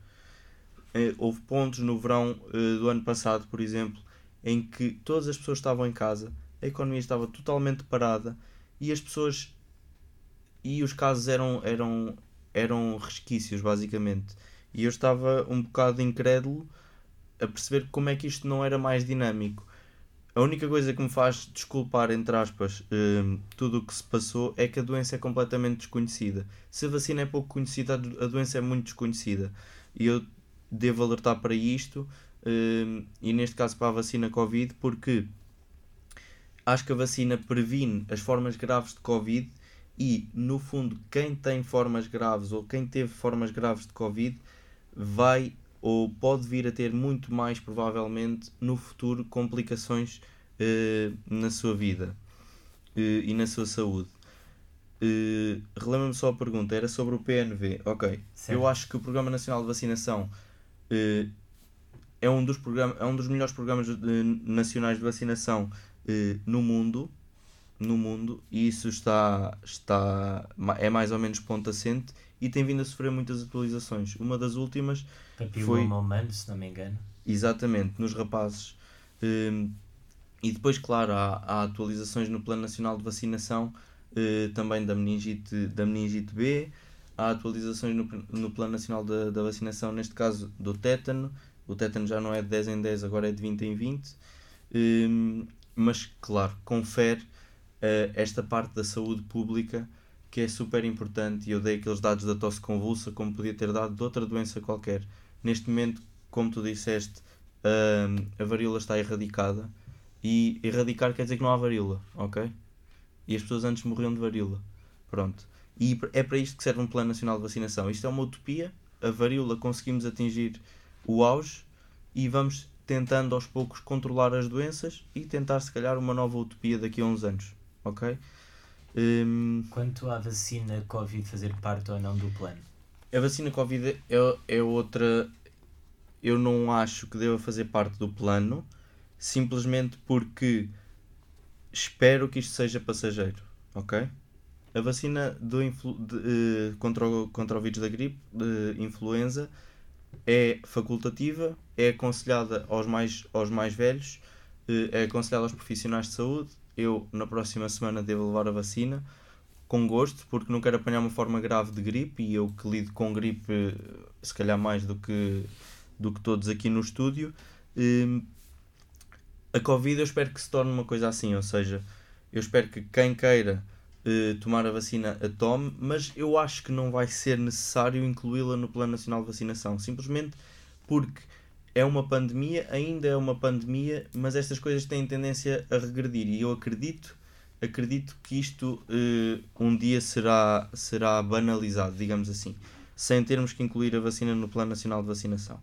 Eh, houve pontos no verão eh, do ano passado, por exemplo, em que todas as pessoas estavam em casa, a economia estava totalmente parada e as pessoas e os casos eram, eram eram resquícios, basicamente. E eu estava um bocado incrédulo a perceber como é que isto não era mais dinâmico. A única coisa que me faz desculpar, entre aspas, um, tudo o que se passou é que a doença é completamente desconhecida. Se a vacina é pouco conhecida, a doença é muito desconhecida. E eu devo alertar para isto, um, e neste caso para a vacina Covid, porque acho que a vacina previne as formas graves de Covid e, no fundo, quem tem formas graves ou quem teve formas graves de Covid vai ou pode vir a ter muito mais provavelmente no futuro complicações eh, na sua vida eh, e na sua saúde. Uh, Relembra-me só a pergunta, era sobre o PNV. Ok, Certo. eu acho que o Programa Nacional de Vacinação eh, é, um dos é um dos melhores programas nacionais de vacinação no mundo. No mundo, e isso está, está é mais ou menos ponto assente e tem vindo a sofrer muitas atualizações. Uma das últimas Papiloma Foi- humano, se não me engano. Exatamente, nos rapazes. Hum, e depois, claro, há, há atualizações no Plano Nacional de Vacinação eh, também da meningite, da meningite B, há atualizações no, no Plano Nacional da, da Vacinação, neste caso do tétano. O tétano já não é de 10 em 10, agora é de 20 em 20. Hum, mas, claro, confere esta parte da saúde pública que é super importante. E eu dei aqueles dados da tosse convulsa, como podia ter dado de outra doença qualquer. Neste momento, como tu disseste, hum, a varíola está erradicada. E erradicar quer dizer que não há varíola, ok? E as pessoas antes morriam de varíola. Pronto. E é para isto que serve um Plano Nacional de Vacinação. Isto é uma utopia. A varíola conseguimos atingir o auge e vamos tentando aos poucos controlar as doenças e tentar, se calhar, uma nova utopia daqui a uns anos, ok? Hum, Quanto à vacina Covid fazer parte ou não do plano? a vacina Covid é, é outra. Eu não acho que deva fazer parte do plano, simplesmente porque espero que isto seja passageiro, ok? A vacina do influ, de, eh, contra, o, contra o vírus da gripe, de influenza, é facultativa, é aconselhada aos mais, aos mais velhos, eh, é aconselhada aos profissionais de saúde. Eu, na próxima semana, devo levar a vacina com gosto, porque não quero apanhar uma forma grave de gripe e eu que lido com gripe, eh, se calhar mais do que, do que todos aqui no estúdio. Hum, a Covid eu espero que se torne uma coisa assim, ou seja, eu espero que quem queira eh, tomar a vacina a tome, mas eu acho que não vai ser necessário incluí-la no Plano Nacional de Vacinação, simplesmente porque é uma pandemia, ainda é uma pandemia, mas estas coisas têm tendência a regredir e eu acredito, acredito que isto eh, um dia será, será banalizado, digamos assim, sem termos que incluir a vacina no Plano Nacional de Vacinação.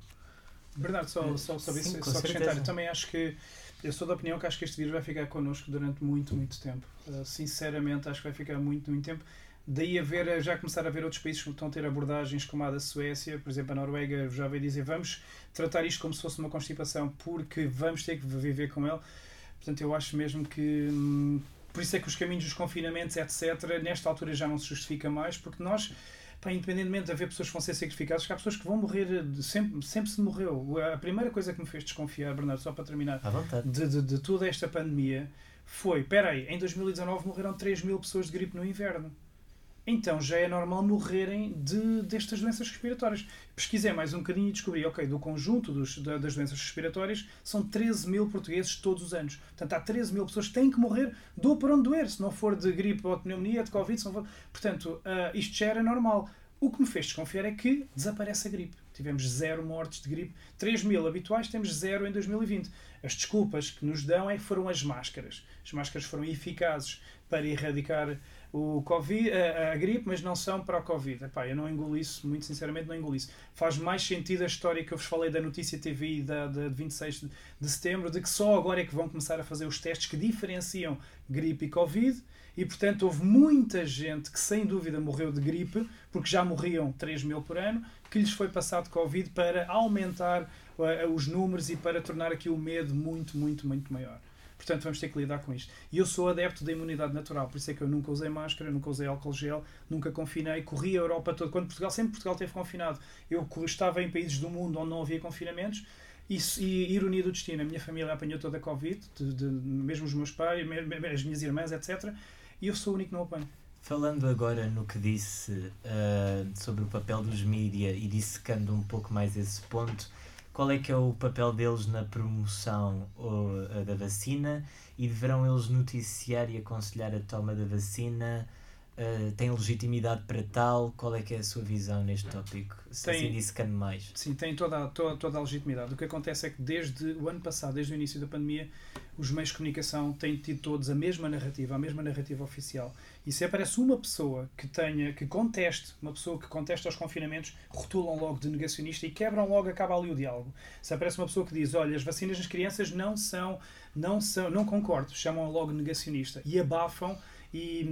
Bernardo, só, só, só, Sim, isso- só acrescentar, eu também acho que eu sou da opinião que acho que este vírus vai ficar connosco durante muito, muito tempo. Uh, sinceramente, acho que vai ficar muito, muito tempo. Daí a ver, já começar a ver outros países que estão a ter abordagens como a da Suécia, por exemplo, a Noruega, já veio dizer vamos tratar isto como se fosse uma constipação porque vamos ter que viver com ele. Portanto, eu acho mesmo que. hum, Por isso é que os caminhos dos confinamentos, etc., nesta altura já não se justifica mais, porque nós, pá, independentemente de haver pessoas que vão ser sacrificadas, que há pessoas que vão morrer, de- sempre, sempre se morreu. A primeira coisa que me fez desconfiar, Bernardo, só para terminar, de, de, de toda esta pandemia foi: peraí, em 2019 morreram 3 mil pessoas de gripe no inverno. Então já é normal morrerem de, destas doenças respiratórias. Pesquisei mais um bocadinho e descobri, ok, do conjunto dos, da- das doenças respiratórias são 13 mil portugueses todos os anos. Portanto, há 13 mil pessoas que têm que morrer do por onde doer, se não for de gripe ou de pneumonia, de Covid, se não for... Portanto, ah, isto já era normal. O que me fez desconfiar é que desaparece a gripe. Tivemos zero mortes de gripe. 3 mil habituais, temos zero em 2020. As desculpas que nos dão é que foram as máscaras. As máscaras foram eficazes para erradicar o COVID, a, a gripe, mas não são para o Covid. Epá, eu não engulo isso, muito sinceramente não engulo isso. Faz mais sentido a história que eu vos falei da notícia TV da, da de 26 de, de setembro, de que só agora é que vão começar a fazer os testes que diferenciam gripe e Covid. E, portanto, houve muita gente que, sem dúvida, morreu de gripe, porque já morriam 3 mil por ano, que lhes foi passado Covid para aumentar uh, os números e para tornar aqui o medo muito, muito, muito maior. Portanto, vamos ter que lidar com isto. E eu sou adepto da imunidade natural, por isso é que eu nunca usei máscara, nunca usei álcool gel, nunca confinei, corri a Europa toda. Quando Portugal, sempre Portugal teve confinado, eu estava em países do mundo onde não havia confinamentos. E, e ironia do destino, a minha família apanhou toda a Covid, de, de- mesmo os meus pais, as minhas irmãs, etc. E eu sou o único que não apanho. Falando agora no que disse ah, sobre o papel dos mídia e dissecando um pouco mais esse ponto, qual é que é o papel deles na promoção ou, ah, da vacina? E deverão eles noticiar e aconselhar a toma da vacina Uh, tem legitimidade para tal? Qual é que é a sua visão neste tópico? Se Tem- assim disse cano mais. Sim, tem toda, a- toda, toda a legitimidade. O que acontece é que desde o ano passado, desde o início da pandemia, os meios de comunicação têm tido todos a mesma narrativa, a mesma narrativa oficial. E se aparece uma pessoa que tenha, que conteste, uma pessoa que conteste aos confinamentos, rotulam logo de negacionista e quebram logo, acaba ali o diálogo. Se aparece uma pessoa que diz, olha, as vacinas nas crianças não são, não são, não concordo, chamam logo negacionista e abafam e,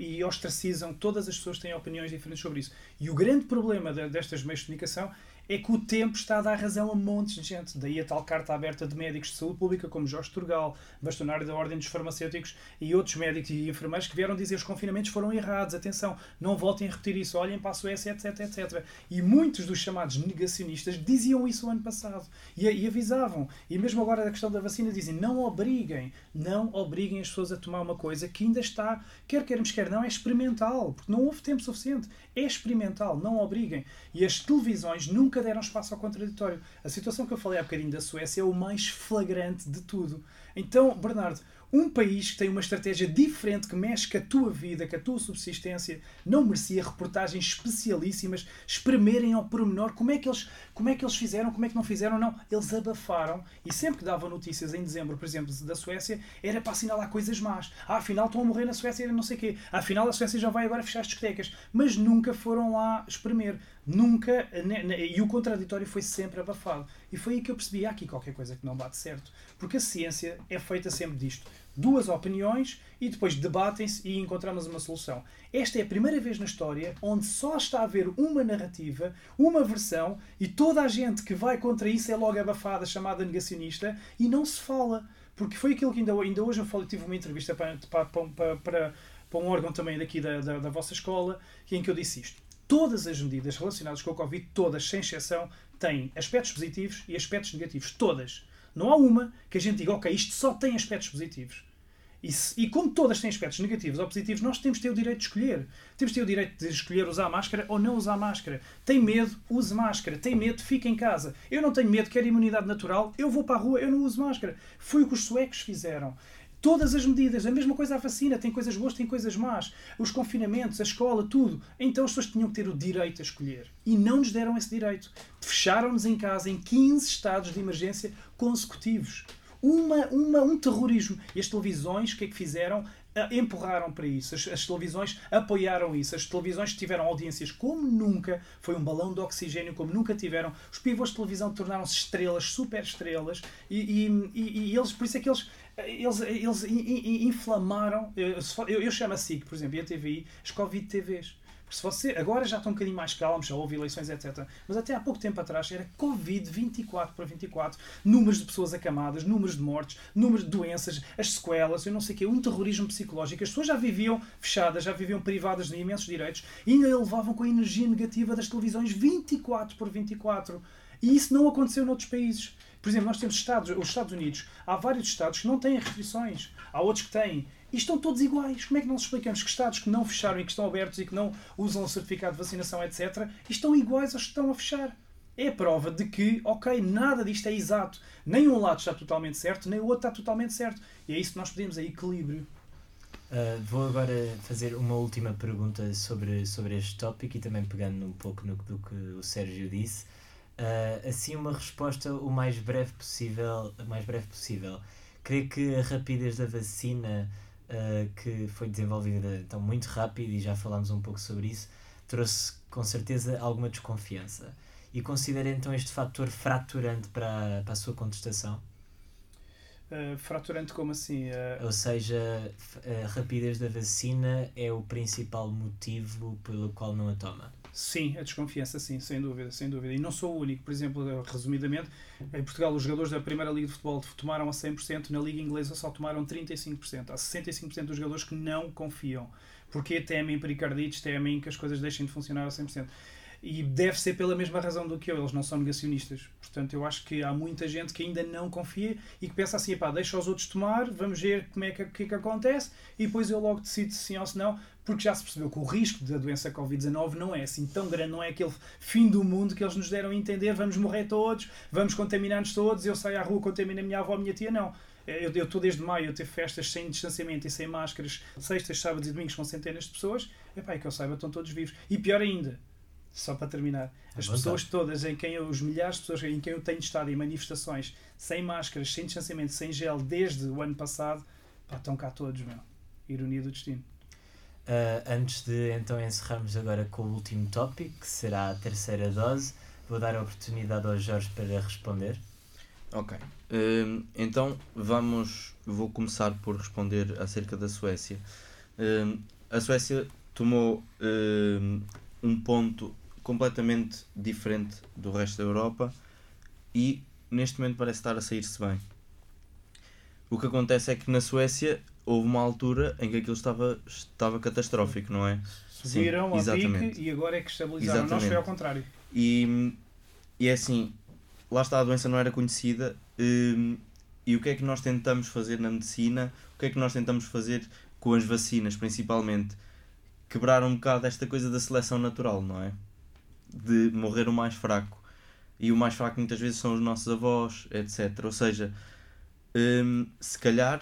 e, e, ostracizam todas as pessoas têm opiniões diferentes sobre isso. E o grande problema de- destas meios de comunicação é que o tempo está a dar razão a montes de gente. Daí a tal carta aberta de médicos de saúde pública, como Jorge Turgal, bastonário da Ordem dos Farmacêuticos e outros médicos e enfermeiros que vieram dizer que os confinamentos foram errados. Atenção, não voltem a repetir isso, olhem para a Suécia, etc, etc. E muitos dos chamados negacionistas diziam isso o ano passado e, e avisavam. E mesmo agora da questão da vacina dizem não obriguem, não obriguem as pessoas a tomar uma coisa que ainda está, quer queremos, quer não, é experimental, porque não houve tempo suficiente. É experimental, não obriguem. E as televisões nunca deram espaço ao contraditório. A situação que eu falei há bocadinho da Suécia é o mais flagrante de tudo. Então, Bernardo, um país que tem uma estratégia diferente, que mexe com a tua vida, com a tua subsistência, não merecia reportagens especialíssimas, espremerem ao pormenor como é que eles, como é que eles fizeram, como é que não fizeram, não. Eles abafaram e sempre que davam notícias em dezembro, por exemplo, da Suécia, era para assinalar coisas más. Ah, afinal estão a morrer na Suécia não sei o quê. Afinal a Suécia já vai agora fechar as discotecas. Mas nunca foram lá espremer. Nunca. ne- ne- E o contraditório foi sempre abafado. E foi aí que eu percebi, há aqui qualquer coisa que não bate certo. Porque a ciência é feita sempre disto. Duas opiniões e depois debatem-se e encontramos uma solução. Esta é a primeira vez na história onde só está a haver uma narrativa, uma versão, e toda a gente que vai contra isso é logo abafada, chamada negacionista, e não se fala. Porque foi aquilo que ainda, ainda hoje eu falei, tive uma entrevista para, para, para, para, para um órgão também daqui da, da, da vossa escola, em que eu disse isto. Todas as medidas relacionadas com o Covid, todas, sem exceção, têm aspectos positivos e aspectos negativos. Todas. Não há uma que a gente diga, ok, isto só tem aspectos positivos. E, se- e como todas têm aspectos negativos ou positivos, nós temos de ter o direito de escolher. Temos de ter o direito de escolher usar máscara ou não usar máscara. Tem medo, use máscara. Tem medo, fique em casa. Eu não tenho medo, quero imunidade natural, eu vou para a rua, eu não uso máscara. Foi o que os suecos fizeram. Todas as medidas, a mesma coisa a vacina, tem coisas boas, tem coisas más. Os confinamentos, a escola, tudo. Então as pessoas tinham que ter o direito a escolher. E não nos deram esse direito. Fecharam-nos em casa em 15 estados de emergência consecutivos. Uma, uma, um terrorismo. E as televisões, o que é que fizeram? Ah, Empurraram para isso. As, as televisões apoiaram isso. As televisões tiveram audiências como nunca. Foi um balão de oxigênio como nunca tiveram. Os pivôs de televisão tornaram-se estrelas, super estrelas. E, e, e- e eles, por isso é que eles eles, eles in- in- inflamaram. Eu, for- eu, eu chamo a SIC, por exemplo, e a TVI, as Covid TVs. Porque se você, agora já estão um bocadinho mais calmos, já houve eleições, etc. Mas até há pouco tempo atrás era Covid 24 para 24. Números de pessoas acamadas, números de mortes, números de doenças, as sequelas, eu não sei o quê, um terrorismo psicológico. As pessoas já viviam fechadas, já viviam privadas de imensos direitos e ainda levavam com a energia negativa das televisões 24 por 24. E isso não aconteceu noutros países. Por exemplo, nós temos Estados, os Estados Unidos, há vários Estados que não têm restrições, há outros que têm. E estão todos iguais. Como é que nós explicamos que Estados que não fecharam e que estão abertos e que não usam o certificado de vacinação, etc., estão iguais aos que estão a fechar? É a prova de que, ok, nada disto é exato. Nem um lado está totalmente certo, nem o outro está totalmente certo. E é isso que nós pedimos, é equilíbrio. Uh, vou agora fazer uma última pergunta sobre, sobre este tópico e também pegando um pouco no do que o Sérgio disse. Uh, assim, uma resposta o mais breve possível. Mais breve possível. Creio que a rapidez da vacina uh, que foi desenvolvida então, muito rápido e já falámos um pouco sobre isso, trouxe com certeza alguma desconfiança. E considera então este fator fraturante para, para a sua contestação? Uh, fraturante como assim? Uh, Ou seja, a rapidez da vacina é o principal motivo pelo qual não a toma. Sim, a desconfiança, sim, sem dúvida, sem dúvida. E não sou o único. Por exemplo, resumidamente, em Portugal os jogadores da Primeira Liga de Futebol tomaram a 100%, na Liga Inglesa só tomaram 35%. Há 65% dos jogadores que não confiam. Porque temem pericardites, temem que as coisas deixem de funcionar a 100%. E deve ser pela mesma razão do que eu, eles não são negacionistas. Portanto, eu acho que há muita gente que ainda não confia e que pensa assim, pá, deixa os outros tomar, vamos ver como é que, que, é que acontece e depois eu logo decido se sim ou se não, porque já se percebeu que o risco da doença Covid-19 não é assim tão grande, não é aquele fim do mundo que eles nos deram a entender, vamos morrer todos, vamos contaminar-nos todos, eu saio à rua, contamino a minha avó, a minha tia, não. Eu eu estou desde maio a ter festas sem distanciamento e sem máscaras, sextas, sábados e domingos com centenas de pessoas. Epá, é que eu saiba, estão todos vivos. E pior ainda, só para terminar, as pessoas todas em quem eu, os milhares de pessoas em quem eu tenho estado em manifestações sem máscaras, sem distanciamento, sem gel desde o ano passado, pá, estão cá todos, meu. Ironia do destino. Uh, antes de então encerrarmos agora com o último tópico, que será a terceira dose, vou dar a oportunidade ao Jorge para responder. Ok. Hum, então vamos. Vou começar por responder acerca da Suécia. Hum, a Suécia tomou hum, um ponto completamente diferente do resto da Europa e neste momento parece estar a sair-se bem. O que acontece é que na Suécia houve uma altura em que aquilo estava, estava catastrófico, não é? Subiram Sim, a exatamente. pique e agora é que estabilizaram. Nós foi Exatamente. ao contrário. E, e é assim, lá está, a doença não era conhecida. hum, e o que é que nós tentamos fazer na medicina? O que é que nós tentamos fazer com as vacinas, principalmente? Quebrar um bocado esta coisa da seleção natural, não é? De morrer o mais fraco. E o mais fraco muitas vezes são os nossos avós, etc. Ou seja, hum, se calhar,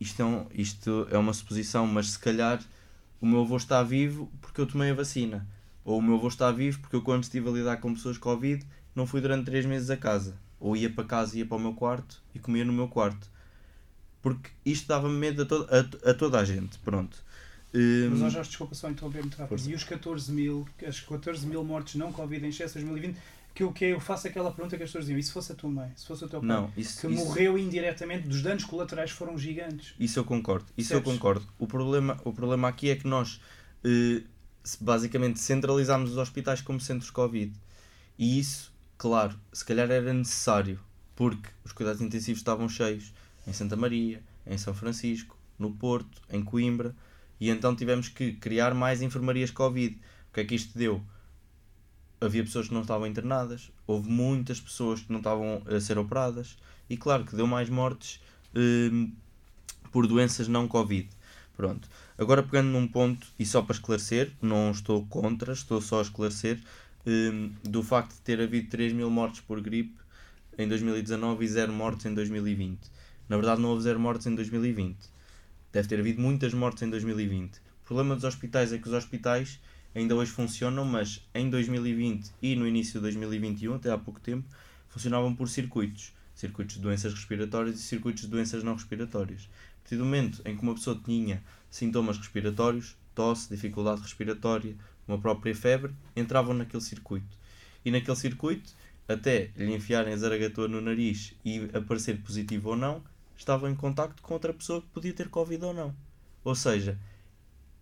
isto é, um- isto é uma suposição, mas se calhar o meu avô está vivo porque eu tomei a vacina. Ou o meu avô está vivo porque eu, quando estive a lidar com pessoas Covid, não fui durante 3 meses a casa. Ou ia para casa, ia para o meu quarto e comia no meu quarto. Porque isto dava-me medo a, to a, a toda a gente. Pronto. Hum, Mas, ó Jorge, desculpa só interromper muito rápido. Força. E os 14 mil, as 14 mil mortes não Covid em excesso em 2020, que o que eu faço aquela pergunta que as pessoas diziam, e se fosse a tua mãe, se fosse o teu pai, não, isso, que isso, morreu indiretamente, dos danos colaterais foram gigantes. isso eu concordo. Isso eu concordo. O problema, o problema aqui é que nós eh, basicamente centralizámos os hospitais como centros Covid. E isso, claro, se calhar era necessário, porque os cuidados intensivos estavam cheios em Santa Maria, em São Francisco, no Porto, em Coimbra, e então tivemos que criar mais enfermarias Covid. O que é que isto deu? Havia pessoas que não estavam internadas, houve muitas pessoas que não estavam a ser operadas, e claro que deu mais mortes hum, por doenças não Covid. Pronto. Agora pegando num ponto, e só para esclarecer, não estou contra, estou só a esclarecer, hum, do facto de ter havido 3 mil mortes por gripe em 2019 e 0 mortes em 2020. Na verdade não houve 0 mortes em 2020. Deve ter havido muitas mortes em 2020. O problema dos hospitais é que os hospitais ainda hoje funcionam, mas em 2020 e no início de 2021, até há pouco tempo, funcionavam por circuitos. Circuitos de doenças respiratórias e circuitos de doenças não respiratórias. A partir do momento em que uma pessoa tinha sintomas respiratórios, tosse, dificuldade respiratória, uma própria febre, entravam naquele circuito. E naquele circuito, até lhe enfiarem a zaragatua no nariz e aparecer positivo ou não, estavam em contacto com outra pessoa que podia ter Covid ou não. Ou seja,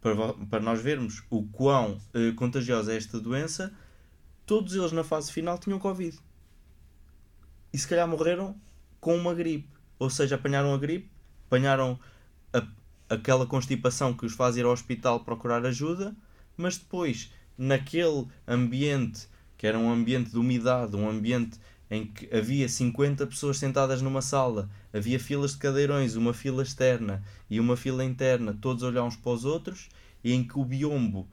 para, para nós vermos o quão eh, contagiosa é esta doença, todos eles na fase final tinham Covid. E se calhar morreram com uma gripe. Ou seja, apanharam a gripe, apanharam a- aquela constipação que os faz ir ao hospital procurar ajuda, mas depois, naquele ambiente, que era um ambiente de umidade, um ambiente em que havia 50 pessoas sentadas numa sala, havia filas de cadeirões, uma fila externa e uma fila interna, todos olhar uns para os outros, e em que o biombo,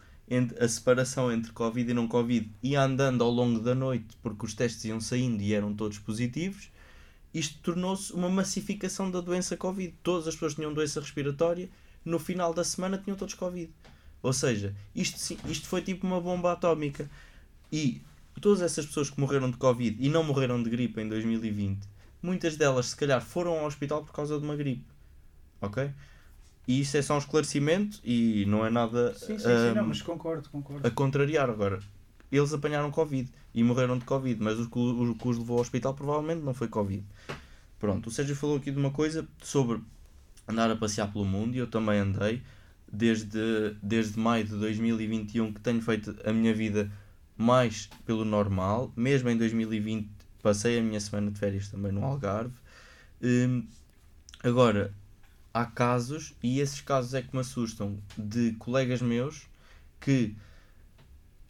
a separação entre Covid e não Covid, ia andando ao longo da noite, porque os testes iam saindo e eram todos positivos, isto tornou-se uma massificação da doença Covid. Todas as pessoas tinham doença respiratória, no final da semana tinham todos Covid. Ou seja, isto, isto foi tipo uma bomba atómica. E todas essas pessoas que morreram de Covid e não morreram de gripe em 2020, muitas delas se calhar foram ao hospital por causa de uma gripe. Ok? E isso é só um esclarecimento e não é nada Sim, sim, sim, não, ahm, mas concordo, concordo. a contrariar agora. Eles apanharam Covid e morreram de Covid, mas o que, o que os levou ao hospital provavelmente não foi Covid. Pronto, o Sérgio falou aqui de uma coisa sobre andar a passear pelo mundo e eu também andei desde, desde maio de 2021 que tenho feito a minha vida mais pelo normal, mesmo em 2020 passei a minha semana de férias também no Algarve. Hum, agora, há casos, e esses casos é que me assustam, de colegas meus que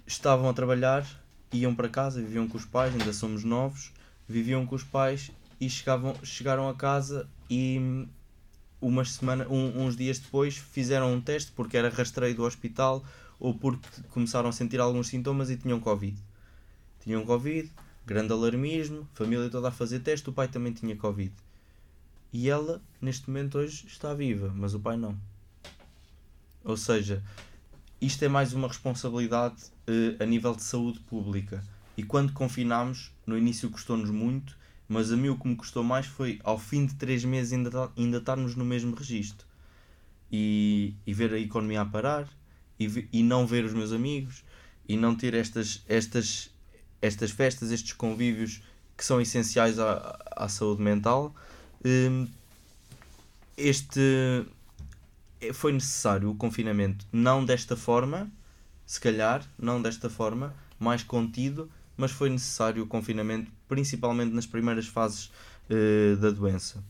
estavam a trabalhar, iam para casa, viviam com os pais, ainda somos novos, viviam com os pais e chegavam, chegaram a casa e hum, umas semana, um- uns dias depois fizeram um teste porque era rastreio do hospital ou porque começaram a sentir alguns sintomas e tinham Covid. Tinham Covid, grande alarmismo, família toda a fazer teste, o pai também tinha Covid. E ela, neste momento, hoje está viva, mas o pai não. Ou seja, isto é mais uma responsabilidade eh, a nível de saúde pública. E quando confinámos, no início custou-nos muito, mas a mim o que me custou mais foi, ao fim de três meses, ainda, ta- ainda estarmos no mesmo registro. E, e ver a economia a parar, e, e não ver os meus amigos, e não ter estas, estas, estas festas, estes convívios que são essenciais à, à saúde mental. Hum, Este eh, foi necessário o confinamento, não desta forma, se calhar, não desta forma, mais contido, mas foi necessário o confinamento, principalmente nas primeiras fases eh, da doença.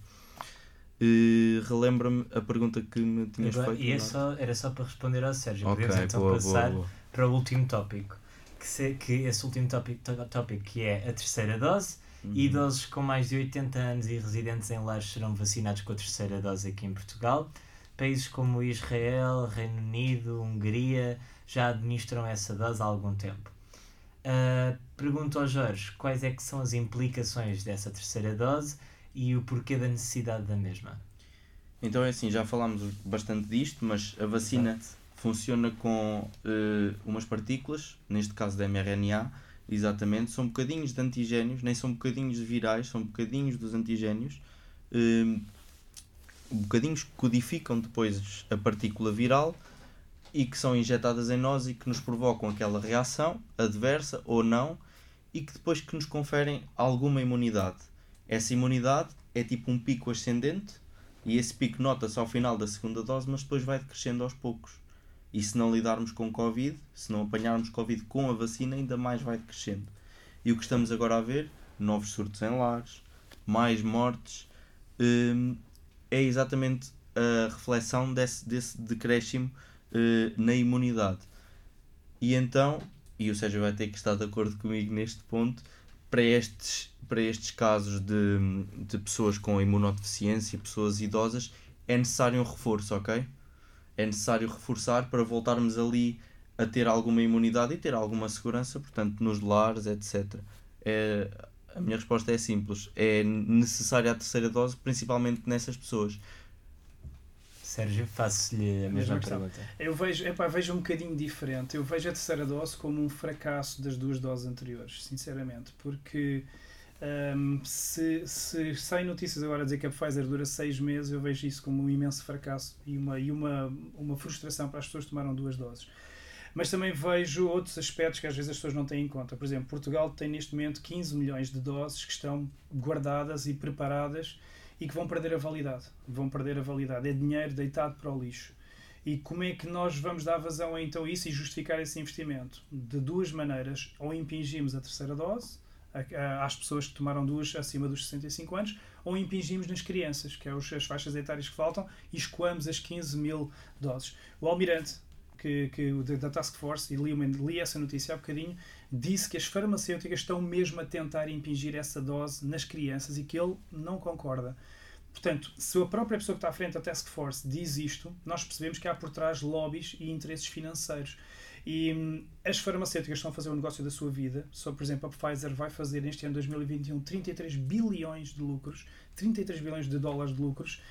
Relembra-me a pergunta que me tinhas Agora- feito. e é só, era só para responder ao Sérgio. Ok, Podemos então boa, passar boa, boa. para o último tópico. Que, se- que esse último tópico, tó- tópico que é a terceira dose. Uhum. Idosos com mais de 80 anos e residentes em lares serão vacinados com a terceira dose aqui em Portugal. Países como Israel, Reino Unido, Hungria já administram essa dose há algum tempo. Ah, pergunto ao Jorge quais é que são as implicações dessa terceira dose e o porquê da necessidade da mesma. Então é assim, já falámos bastante disto, mas a vacina Exato. funciona com eh, umas partículas, neste caso da mRNA, exatamente, são bocadinhos de antigénios, nem são bocadinhos virais, são bocadinhos dos antigénios, eh, bocadinhos que codificam depois a partícula viral e que são injetadas em nós e que nos provocam aquela reação adversa ou não e que depois que nos conferem alguma imunidade. Essa imunidade é tipo um pico ascendente e esse pico nota-se ao final da segunda dose, mas depois vai decrescendo aos poucos. E se não lidarmos com Covid, se não apanharmos Covid com a vacina, ainda mais vai decrescendo. E o que estamos agora a ver, novos surtos em lares, mais mortes, hum, é exatamente a reflexão desse, desse decréscimo eh, na imunidade. E então, e o Sérgio vai ter que estar de acordo comigo neste ponto, para estes, para estes casos de, de pessoas com imunodeficiência, pessoas idosas, é necessário um reforço, ok? É necessário reforçar para voltarmos ali a ter alguma imunidade e ter alguma segurança, portanto, nos lares, etc. É, a minha resposta é simples. É necessária a terceira dose, principalmente nessas pessoas. Sérgio, faço-lhe a mesma Mesma pergunta. Eu vejo, epá, vejo um bocadinho diferente. Eu vejo a terceira dose como um fracasso das duas doses anteriores, sinceramente, porque hum, se, se saem notícias agora a dizer que a Pfizer dura seis meses, eu vejo isso como um imenso fracasso e uma, e uma, uma frustração para as pessoas que tomaram duas doses. Mas também vejo outros aspectos que às vezes as pessoas não têm em conta. Por exemplo, Portugal tem neste momento 15 milhões de doses que estão guardadas e preparadas e que vão perder a validade. Vão perder a validade. É dinheiro deitado para o lixo. E como é que nós vamos dar vazão a então isso e justificar esse investimento? De duas maneiras. Ou impingimos a terceira dose às pessoas que tomaram duas acima dos 65 anos, ou impingimos nas crianças, que é as faixas etárias que faltam, e escoamos as 15 mil doses. O Almirante, que, que, da Task Force, e li, uma- li essa notícia há bocadinho, disse que as farmacêuticas estão mesmo a tentar impingir essa dose nas crianças e que ele não concorda. Portanto, se a própria pessoa que está à frente da Task Force diz isto, nós percebemos que há por trás lobbies e interesses financeiros. E hum, as farmacêuticas estão a fazer o negócio da sua vida. Só, por exemplo, a Pfizer vai fazer neste ano 2021 33 bilhões de lucros, 33 bilhões de dólares de lucros.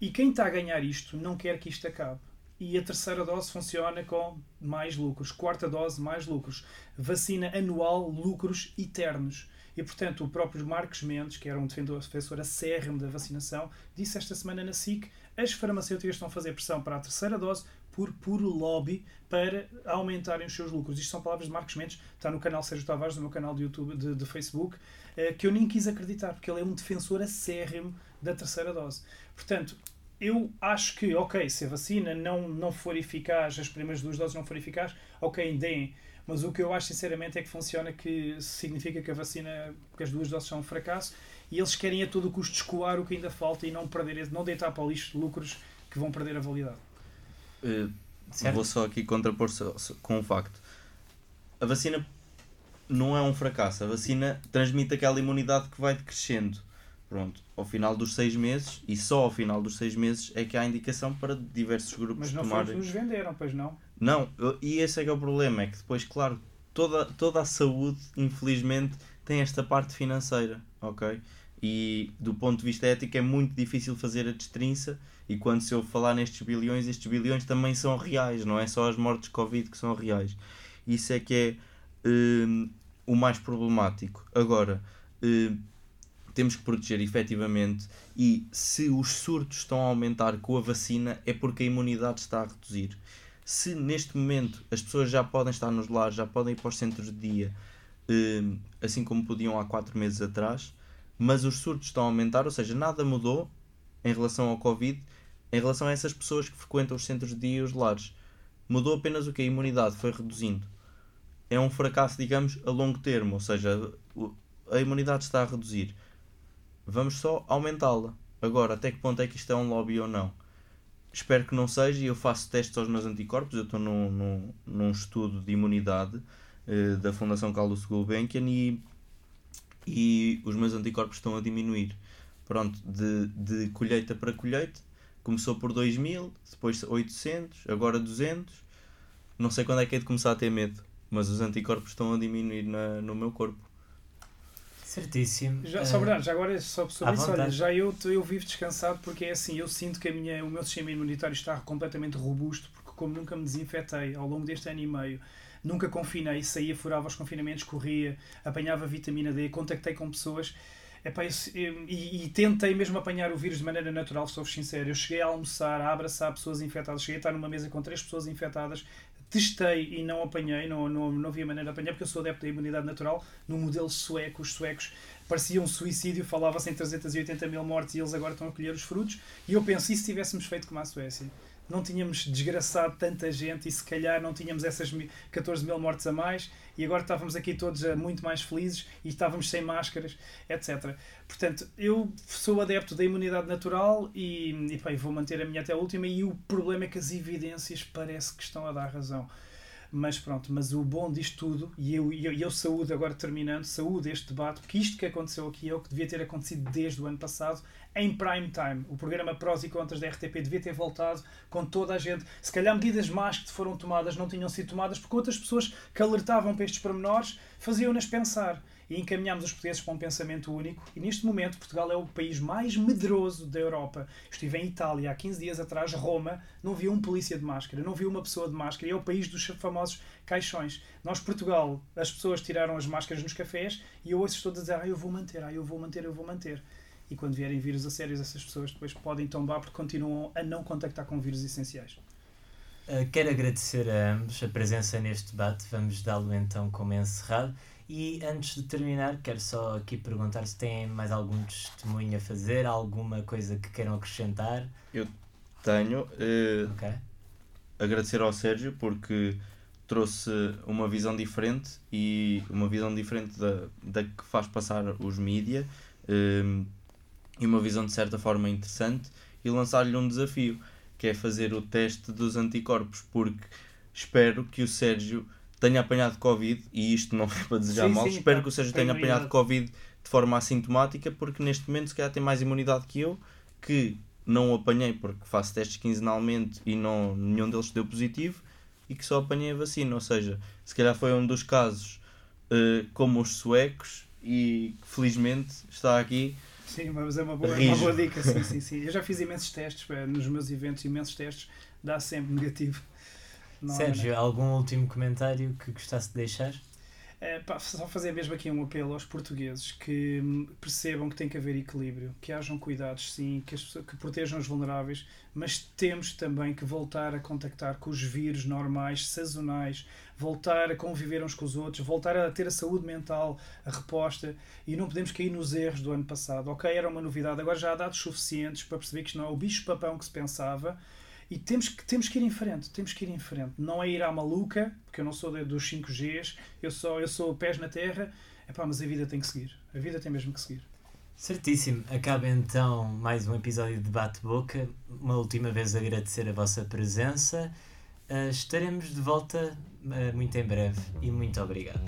E quem está a ganhar isto não quer que isto acabe. E a terceira dose funciona com mais lucros, quarta dose, mais lucros, vacina anual, lucros eternos. E, portanto, o próprio Marcos Mendes, que era um defensor, acérrimo da vacinação, disse esta semana na SIC as farmacêuticas estão a fazer pressão para a terceira dose por puro lobby para aumentarem os seus lucros. Isto são palavras de Marcos Mendes, está no canal Sérgio Tavares, no meu canal de YouTube, de, de Facebook, eh, que eu nem quis acreditar, porque ele é um defensor acérrimo da terceira dose. Portanto, eu acho que, ok, se a vacina não, não for eficaz, as primeiras duas doses não forem eficazes, ok, deem. Mas o que eu acho sinceramente é que funciona que significa que a vacina, que as duas doses são um fracasso e eles querem a todo custo escoar o que ainda falta e não perder, não deitar para o lixo lucros que vão perder a validade. Certo? Vou só aqui contrapor com um facto. A vacina não é um fracasso. A vacina transmite aquela imunidade que vai crescendo. Pronto, ao final dos seis meses, e só ao final dos seis meses, é que há indicação para diversos grupos Mas não foi tomarem. que nos venderam, pois não? Não, eu- e esse é que é o problema, é que depois, claro, toda, toda a saúde, infelizmente, tem esta parte financeira, ok? E do ponto de vista ético é muito difícil fazer a destrinça e quando se ouve falar nestes bilhões, estes bilhões também são reais, não é só as mortes de Covid que são reais. Isso é que é hum, o mais problemático. Agora, hum, temos que proteger efetivamente e se os surtos estão a aumentar com a vacina é porque a imunidade está a reduzir. Se neste momento as pessoas já podem estar nos lares, já podem ir para os centros de dia, hum, assim como podiam há 4 meses atrás, mas os surtos estão a aumentar, ou seja, nada mudou em relação ao Covid, em relação a essas pessoas que frequentam os centros de dia e os lares. Mudou apenas o que? A imunidade foi reduzindo. É um fracasso, digamos, a longo termo, ou seja, a imunidade está a reduzir. Vamos só aumentá-la. Agora, até que ponto é que isto é um lobby ou não? Espero que não seja e eu faço testes aos meus anticorpos. Eu estou num, num, num estudo de imunidade uh, da Fundação Carlos Gulbenkian e, e os meus anticorpos estão a diminuir. Pronto, de, de colheita para colheita, começou por 2000, depois 800, agora 200. Não sei quando é que é de começar a ter medo, mas os anticorpos estão a diminuir na, no meu corpo. Certíssimo. Já, só, Bernardo, já agora só sobre isso, olha, já eu, eu vivo descansado porque é assim, eu sinto que a minha, o meu sistema imunitário está completamente robusto porque como nunca me desinfetei ao longo deste ano e meio, nunca confinei, saía, furava os confinamentos, corria, apanhava vitamina D, contactei com pessoas Epá, eu, e, e, tentei mesmo apanhar o vírus de maneira natural, sou sincero. Eu cheguei a almoçar, a abraçar pessoas infectadas, cheguei a estar numa mesa com três pessoas infectadas, testei e não apanhei, não, não, não havia maneira de apanhar, porque eu sou adepto da imunidade natural. No modelo sueco, os suecos parecia um suicídio, falava-se em 380 mil mortes e eles agora estão a colher os frutos. E eu penso, e se tivéssemos feito como a Suécia? Não tínhamos desgraçado tanta gente e se calhar não tínhamos essas 14 mil mortes a mais e agora estávamos aqui todos muito mais felizes e estávamos sem máscaras, etc. Portanto, eu sou adepto da imunidade natural e, e bem, vou manter a minha até a última e o problema é que as evidências parece que estão a dar razão. Mas pronto, mas o bom disto tudo, e eu, eu, eu saúde agora terminando, saúde este debate, porque isto que aconteceu aqui é o que devia ter acontecido desde o ano passado, em prime time. O programa Prós e Contras da RTP devia ter voltado com toda a gente. Se calhar medidas más que foram tomadas não tinham sido tomadas porque outras pessoas que alertavam para estes pormenores faziam-nas pensar e encaminhámos os portugueses para um pensamento único. E neste momento, Portugal é o país mais medroso da Europa. Estive em Itália há 15 dias atrás, Roma, não vi um polícia de máscara, não vi uma pessoa de máscara. E é o país dos famosos caixões. Nós, Portugal, as pessoas tiraram as máscaras nos cafés e eu ouço todos a dizer: ah, eu vou manter, ah, eu vou manter, eu vou manter. E quando vierem vírus a sérios, essas pessoas depois podem tombar porque continuam a não contactar com vírus essenciais. Uh, quero agradecer a ambos a presença neste debate. Vamos dá-lo então como encerrado. E antes de terminar, quero só aqui perguntar se têm mais algum testemunho a fazer, alguma coisa que queiram acrescentar. Eu tenho. Uh, okay. Agradecer ao Sérgio porque trouxe uma visão diferente e uma visão diferente da, da que faz passar os mídia uh, e uma visão de certa forma interessante e lançar-lhe um desafio que é fazer o teste dos anticorpos porque espero que o Sérgio tenha apanhado Covid, e isto não é para desejar sim, mal, sim, espero tá, que o Sérgio tenha apanhado Covid de forma assintomática, porque neste momento se calhar tem mais imunidade que eu, que não o apanhei porque faço testes quinzenalmente e não, nenhum deles deu positivo, e que só apanhei a vacina. Ou seja, se calhar foi um dos casos uh, como os suecos, e felizmente está aqui. Sim, mas é uma boa, uma boa dica. Sim, sim, sim. Eu já fiz imensos testes eh, nos meus eventos, imensos testes, dá sempre negativo. Sérgio, algum último comentário que gostasse de deixar? Pá, só fazer mesmo aqui um apelo aos portugueses que hum, percebam que tem que haver equilíbrio, que hajam cuidados, sim, que, as, que protejam os vulneráveis, mas temos também que voltar a contactar com os vírus normais, sazonais, voltar a conviver uns com os outros, voltar a ter a saúde mental, a reposta, e não podemos cair nos erros do ano passado. Ok, era uma novidade, agora já há dados suficientes para perceber que isto não é o bicho-papão que se pensava e temos que, temos que ir em frente, temos que ir em frente. Não é ir à maluca, porque eu não sou dos 5Gs, eu sou, eu sou pés na terra, Epá, mas a vida tem que seguir. A vida tem mesmo que seguir. Certíssimo. Acaba então mais um episódio de Bate-Boca. Uma última vez agradecer a vossa presença. Uh, estaremos de volta uh, muito em breve e muito obrigado.